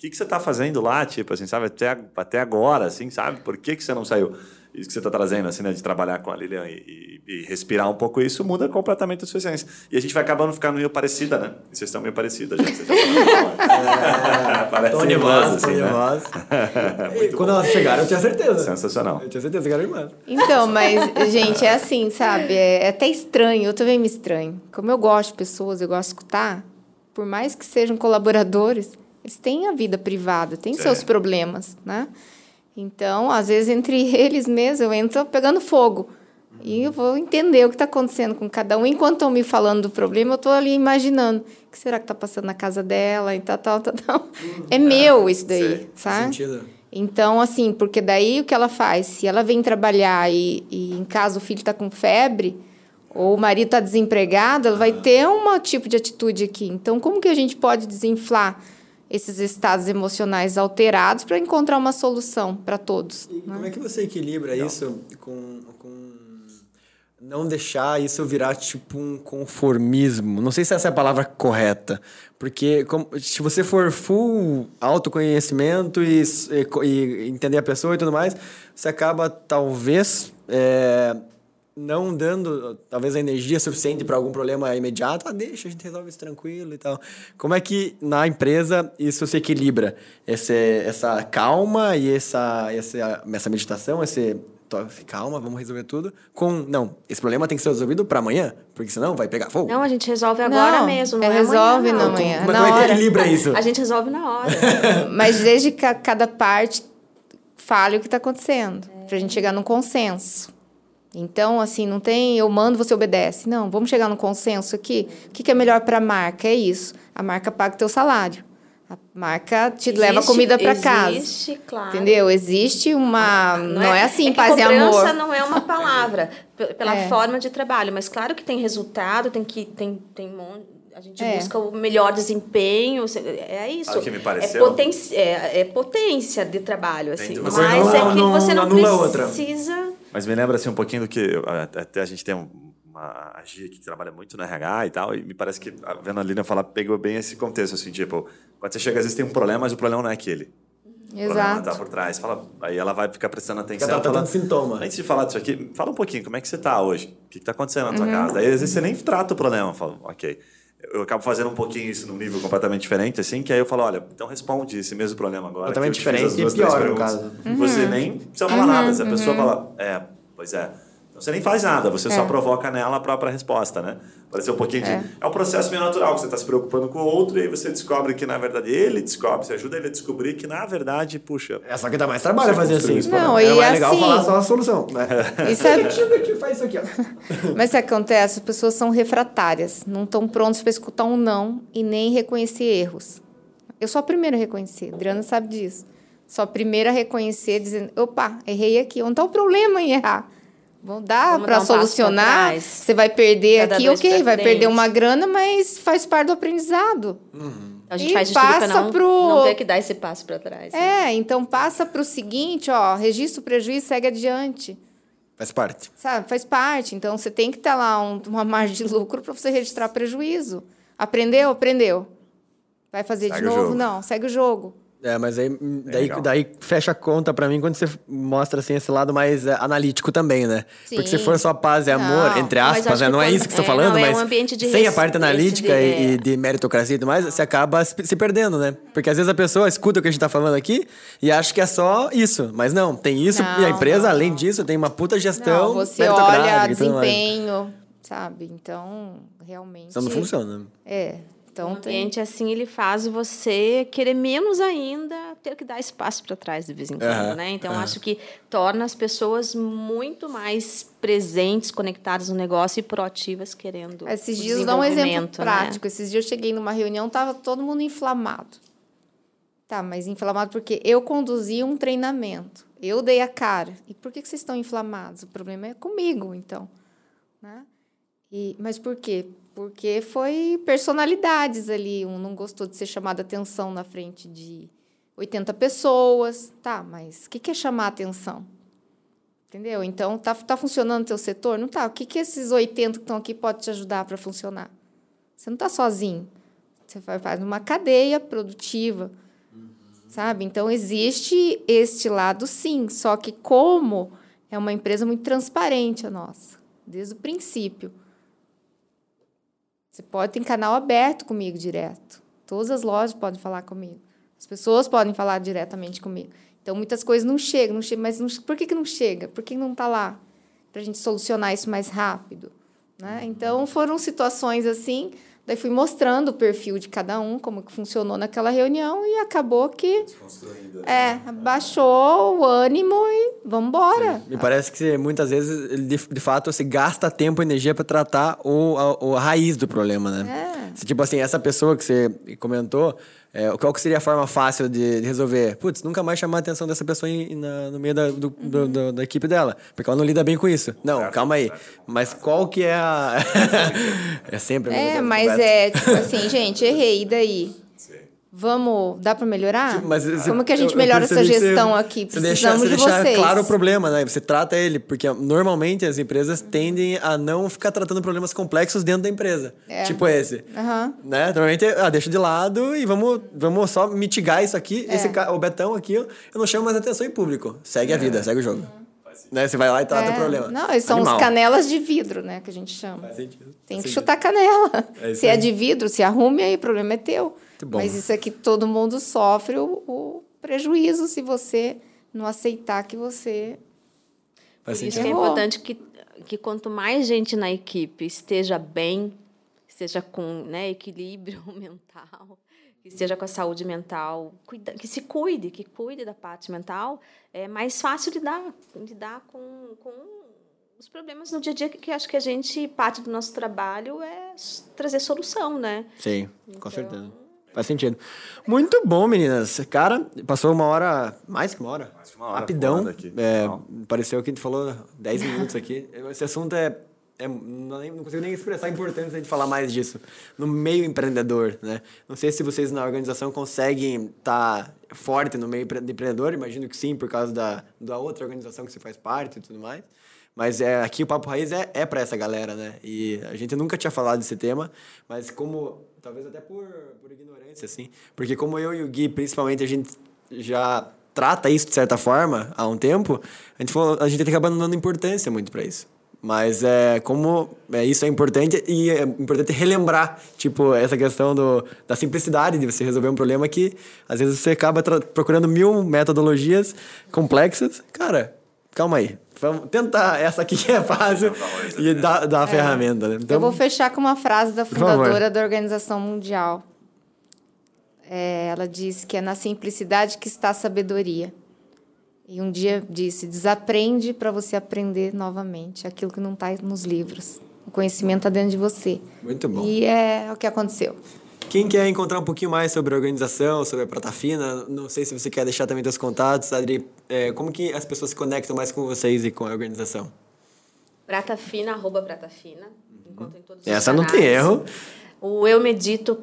que, que você está fazendo lá, tipo, assim, sabe? Até, até agora, assim, sabe? Por que, que você não saiu? Isso que você está trazendo, assim, né? De trabalhar com a Lilian e, e- e respirar um pouco isso muda completamente a sua essência. E a gente vai acabando ficando meio parecida, né? E vocês estão meio parecidas, gente. Vocês já estão- [LAUGHS] [LAUGHS] Parece de irmãs, assim, né? [LAUGHS] Quando elas chegaram, eu tinha certeza. Sensacional. Eu tinha certeza que era irmã. Então, mas, gente, é assim, sabe? É, é até estranho, eu também me estranho. Como eu gosto de pessoas, eu gosto de escutar, por mais que sejam colaboradores, eles têm a vida privada, têm Sim. seus problemas, né? Então, às vezes, entre [LAUGHS] eles mesmo, eu entro pegando fogo. E eu vou entender o que está acontecendo com cada um. Enquanto estão me falando do problema, eu estou ali imaginando. O que será que está passando na casa dela e tal, tal, tal, tal. É meu isso daí, Sim, sabe? Sentido. Então, assim, porque daí o que ela faz? Se ela vem trabalhar e, e em casa o filho está com febre, ou o marido está desempregado, ela vai ter um tipo de atitude aqui. Então, como que a gente pode desinflar esses estados emocionais alterados para encontrar uma solução para todos? E como é que você equilibra isso com, com não deixar isso virar tipo um conformismo? Não sei se essa é a palavra correta, porque como- se você for full autoconhecimento e, e e entender a pessoa e tudo mais, você acaba talvez é, não dando talvez a energia suficiente para algum problema imediato. Ah, deixa, a gente resolve isso tranquilo e tal. Como é que na empresa isso se equilibra? Esse, essa calma e essa, essa, essa meditação, esse calma, vamos resolver tudo, com não, esse problema tem que ser resolvido para amanhã, porque senão vai pegar fogo. Não, a gente resolve agora Não, mesmo. Não é é resolve amanhã, na não. manhã, Como, na como é que hora. equilibra isso? A gente resolve na hora. [LAUGHS] Mas desde que cada parte fale o que está acontecendo, para a gente chegar num consenso. Então, assim, não tem eu mando, você obedece. Não, vamos chegar num consenso aqui. O que, que é melhor para a marca? É isso. A marca paga o teu salário. A marca te leva Existe- comida para casa. Existe, claro. Entendeu? Existe uma. Não, é, assim, é que paz e amor. não é uma palavra pela [LAUGHS] É. forma de trabalho, mas claro que tem resultado, tem que tem tem mon- a gente É. busca o melhor desempenho, se- é isso. Que me é, pareceu? poten é, é potência de trabalho assim, mas é não- que não- você não não anula a outra. Mas me lembra assim um pouquinho do que eu- até a gente tem um- uma a Gia que trabalha muito no RH e tal, e me parece que a vendo a Lilian falar pegou bem esse contexto assim, tipo, quando você chega às vezes tem um problema, mas o problema não é aquele. O problema tá Exato. por trás. Fala, aí ela vai ficar prestando atenção. Fica tratando fala, sintoma. Antes de falar disso aqui, fala um pouquinho, como é que você tá hoje? O que, que tá acontecendo na tua Uhum. casa? Daí às vezes você nem trata o problema, fala, ok. Eu acabo fazendo um pouquinho isso num nível completamente diferente, assim, que aí eu falo, olha, então responde esse mesmo problema agora. Completamente diferente e pior, no caso. Você Uhum. nem precisa falar nada. Se a pessoa fala, é, pois é. Você nem faz nada, você só É. provoca nela a própria resposta, né? Parecer um pouquinho de. É. É um processo meio natural, que você está se preocupando com o outro e aí você descobre que, na verdade, ele descobre, você ajuda ele a descobrir que, na verdade, puxa. É só que dá mais trabalho fazer assim. esse Não, é e legal assim- falar só a solução, né? [LAUGHS] Isso é- faz isso aqui, ó. [LAUGHS] Mas o que acontece? As pessoas são refratárias, não estão prontas para escutar um não e nem reconhecer erros. Eu sou a primeira a reconhecer, Adriana sabe disso. Sou a primeira a reconhecer, dizendo: opa, errei aqui. Onde está o problema em errar? Vamos dar para um solucionar. Você vai perder Cada aqui, ok, vai frente. perder uma grana, mas faz parte do aprendizado. a gente E faz de tudo para passa não, pro- não ter que dar esse passo para trás. né? É, então passa para o seguinte, ó, registra o prejuízo, segue adiante. Faz parte. Sabe, faz parte. Então, você tem que ter lá um- uma margem de lucro para você registrar prejuízo. Aprendeu? Aprendeu. Vai fazer Segue de novo? Não, segue o jogo. É, mas aí daí, daí fecha a conta pra mim quando você mostra assim esse lado mais é, analítico também, né? Sim. Porque se for só paz e amor, Não, entre aspas, né? não é isso que você tá é, falando, não, é mas um ambiente de sem a parte analítica e, de- e de meritocracia e tudo mais, você acaba se, perdendo, né? Porque às vezes a pessoa escuta o que a gente tá falando aqui e acha que é só isso. Mas não, tem isso Não, e a empresa, não, além não. disso, tem uma puta gestão Não, você olha desempenho, sabe? Então, realmente. Isso não funciona. É. Então Um tem. ambiente assim, ele faz você querer menos ainda ter que dar espaço para trás de vez em quando, Aham, né? Então, aham. acho que torna as pessoas muito mais presentes, conectadas no negócio e proativas, querendo Esses o dias, dá um exemplo desenvolvimento, né? prático. Esses dias eu cheguei numa reunião, tava todo mundo inflamado. Tá, mas inflamado porque eu conduzi um treinamento. Eu dei a cara. E por que, que vocês estão inflamados? O problema é comigo, então. Né? E, mas por quê? Porque foi personalidades ali. Um não gostou de ser chamado atenção na frente de 80 pessoas. Tá, mas o que, que é chamar atenção? Entendeu? Então, tá, tá funcionando o teu setor? Não tá. O que, que esses 80 que estão aqui podem te ajudar para funcionar? Você não está sozinho. Você faz uma cadeia produtiva. Sabe? Então, existe este lado, sim. Só que como é uma empresa muito transparente a nossa, desde o princípio. Você pode ter canal aberto comigo direto. Todas as lojas podem falar comigo. As pessoas podem falar diretamente comigo. Então, muitas coisas não chegam, não chegam mas não- por que, que não chega? Por que não está lá? Para a gente solucionar isso mais rápido. Né? Então, foram situações assim. Daí fui mostrando o perfil de cada um, como que funcionou naquela reunião, e acabou que é, baixou o ânimo e vamos embora. Me parece que muitas vezes, de, de fato, você gasta tempo e energia pra tratar o, a, a raiz do problema, né? É. Tipo assim, essa pessoa que você comentou, é, qual que seria a forma fácil de, de resolver? Putz, nunca mais chamar a atenção dessa pessoa em- na- no meio da, do- do- do- da equipe dela, porque ela não lida bem com isso. Não, calma aí. Mas qual que é a... [LAUGHS] é sempre... a mesma É, mas é tipo assim, gente, errei, e daí? Vamos, dá para melhorar? Tipo, Mas você- Como que a gente eu- eu melhora essa percebi que gestão você- aqui? Precisamos deixa, de você deixa vocês. claro o problema, né? Você trata ele, porque normalmente as empresas tendem a não ficar tratando problemas complexos dentro da empresa. É. Tipo esse. Aham. Né? Normalmente, ah, deixa de lado e vamos, vamos só mitigar isso aqui. É. Esse, o Betão aqui, eu eu não chamo mais atenção em público. Segue a vida, segue o jogo. Né? Você vai lá e trata É. o problema. Não, são Animal. os canelas de vidro, né? Que a gente chama. Faz sentido. Tem Faz que sentido. chutar canela. É se é de vidro, se arrume, aí o problema é teu. Mas isso aqui todo mundo sofre o, o prejuízo se você não aceitar que você. Faz Por isso que é importante que, que quanto mais gente na equipe esteja bem, esteja com né, equilíbrio [LAUGHS] mental, que esteja com a saúde mental, cuida, que se cuide, que cuide da parte mental, é mais fácil lidar, lidar com, com os problemas no dia a dia, que, que acho que a gente, parte do nosso trabalho é trazer solução, né? Sim, com certeza. Faz sentido. Muito bom, meninas. Cara, passou uma hora, mais que uma hora. Mais que uma hora Rapidão. É, pareceu que a gente falou 10 minutos aqui. [LAUGHS] Esse assunto é. é não, consigo nem expressar a importância de falar mais disso. No meio empreendedor, né? Não sei se vocês na organização conseguem estar forte no meio de empreendedor. Imagino que sim, por causa da, da outra organização que você faz parte e tudo mais. Mas é, aqui o Papo Raiz é, é para essa galera, né? E a gente nunca tinha falado desse tema, mas como. Talvez até por, por ignorância, assim. Porque como eu e o Gui, principalmente, a gente já trata isso de certa forma há um tempo, a gente, falou, a gente acaba não dando importância muito para isso. Mas é como é, isso é importante e é importante relembrar, tipo, essa questão do, da simplicidade de você resolver um problema que às vezes você acaba procurando mil metodologias complexas. Cara, calma aí. Vamos tentar essa aqui que é fácil e dar, dar a ferramenta, né? Então, eu vou fechar com uma frase da fundadora da Organização Mundial. É, ela diz que é na simplicidade que está a sabedoria. E um dia disse: desaprende para você aprender novamente aquilo que não está nos livros. O conhecimento está dentro de você. Muito bom. E é o que aconteceu. Quem quer encontrar um pouquinho mais sobre a organização, sobre a Prata Fina, não sei se você quer deixar também seus contatos, Adri, é, como que as pessoas se conectam mais com vocês e com a organização? Prata Fina, arroba Prata Fina. Encontra em todos os Essa não tem erro. O Eu Medito,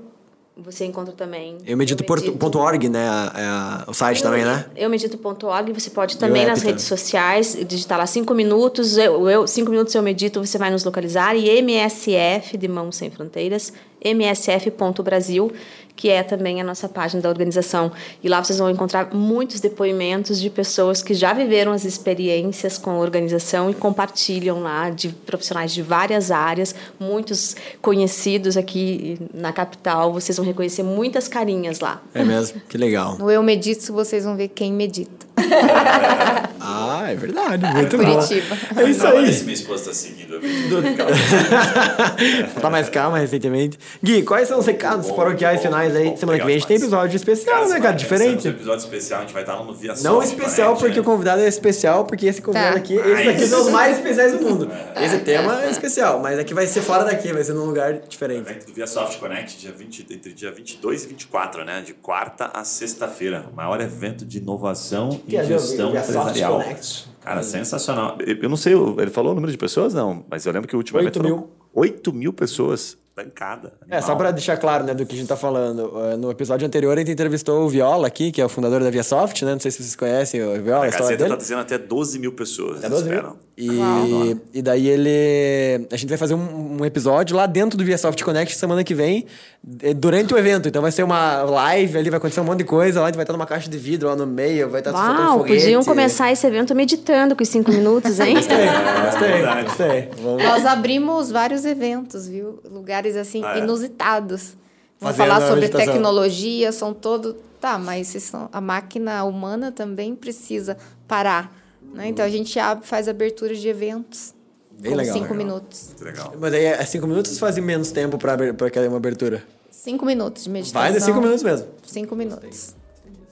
você encontra também. Eu medito.org, né? a- a- o site também, né? Eu medito.org, você pode também nas redes sociais digitar lá cinco minutos, eu, eu, cinco minutos eu medito, você vai nos localizar. E MSF, de Mãos Sem Fronteiras, msf.brasil, que é também a nossa página da organização. E lá vocês vão encontrar muitos depoimentos de pessoas que já viveram as experiências com a organização e compartilham lá, de profissionais de várias áreas, muitos conhecidos aqui na capital. Vocês vão reconhecer muitas carinhas lá. É mesmo? Que legal. No Eu Medito, vocês vão ver quem medita. Ah, é verdade. Muito Curitiba. bom. É isso Não, aí. minha esposa tá seguindo a tá mais calma recentemente. Gui, quais são os recados paroquiais finais aí? bom, Semana que vem a gente tem episódio especial, né, cara? Diferente. Um episódio especial, a gente vai estar no Via Não especial porque né? o convidado é especial, porque esse convidado Tá. aqui, esses aqui são os mais especiais do mundo. Esse tema é especial, mas aqui vai ser fora daqui, vai ser num lugar O diferente. evento do Via Soft Connect, dia 20, entre dia 22 e 24, né? De quarta a sexta-feira. O maior evento de inovação Que é o gestão Soft empresarial. Connect. Cara, sensacional. Eu não sei, ele falou o número de pessoas? Não, mas eu lembro que o último Oito evento mil. foram 8 mil pessoas. Bancada. É, só pra deixar claro, né, do que a gente tá falando. eh, No episódio anterior, a gente entrevistou o Viola aqui, que é o fundador da Viasoft, né? Não sei se vocês conhecem o Viola, a Gazeta dele. tá dizendo até 12 mil pessoas. É 12 mil? esperam. E, e daí ele. A gente vai fazer um, um episódio lá dentro do ViaSoft Connect semana que vem, eh, durante o evento. Então vai ser uma live ali, vai acontecer um monte de coisa lá, a gente vai estar numa caixa de vidro lá no meio, vai estar soltando Uau, foguete. podiam começar esse evento meditando com os cinco minutos, hein? Gostei, gostei. Vamos- Nós abrimos vários eventos, viu? Lugares assim Ah, é? inusitados. Vamos Fazendo falar sobre tecnologia, são todo. Tá, mas são- a máquina humana também precisa parar. Né? Então a gente abre, faz abertura de eventos. Bem com legal. cinco Legal. minutos. Muito legal. Mas aí é cinco minutos ou fazem menos tempo pra aquela uma abertura? Cinco minutos de meditação. Vai de cinco minutos mesmo. Cinco minutos.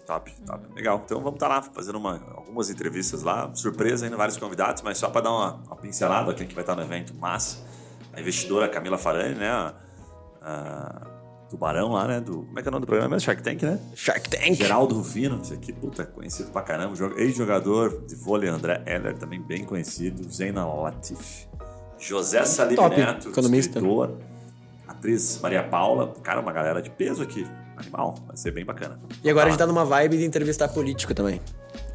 Top, top. Legal. Então vamos estar lá fazendo uma- algumas entrevistas lá. Surpresa ainda, vários convidados, mas só para dar uma, uma pincelada, quem que vai estar no evento massa. A investidora Camila Farani, né? A, a Tubarão lá, né? Do, como é que é o nome do programa mesmo? Shark Tank, né? Shark Tank. Geraldo Rufino, esse aqui, puta, conhecido pra caramba. Joga- Ex-jogador de vôlei, André Heller, também bem conhecido. Zena Latif. José Salib Top, Neto, economista. escritor. Atriz Maria Paula. Cara, uma galera de peso aqui. Animal. Vai ser bem bacana. E agora a gente lá. tá numa vibe de entrevistar político também.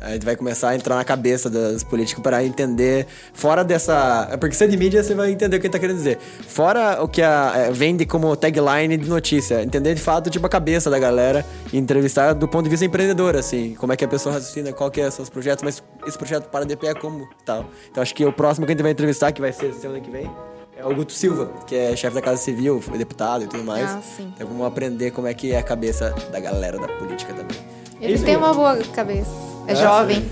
A gente vai começar a entrar na cabeça dos políticos para entender, fora dessa. é Porque se é de mídia, você vai entender o que ele tá querendo dizer. Fora o que a, é, vende como tagline de notícia. Entender de fato, tipo, a cabeça da galera e entrevistar do ponto de vista empreendedor, assim. Como é que a pessoa raciocina, qual que é os seus projetos, mas esse projeto para de pé como tal. Então acho que o próximo que a gente vai entrevistar, que vai ser semana que vem, é o Guto Silva, que é chefe da Casa Civil, foi deputado e tudo mais. Ah, sim. Então vamos aprender como é que é a cabeça da galera da política também. Ele Isso tem uma boa cabeça. É, É, jovem.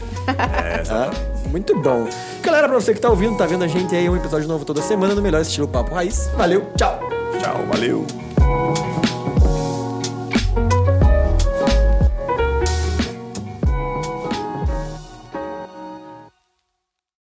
Ah, muito bom. Galera, pra você que tá ouvindo, tá vendo a gente aí, um episódio novo toda semana no melhor estilo Papo Raiz. Valeu, tchau! Tchau, valeu.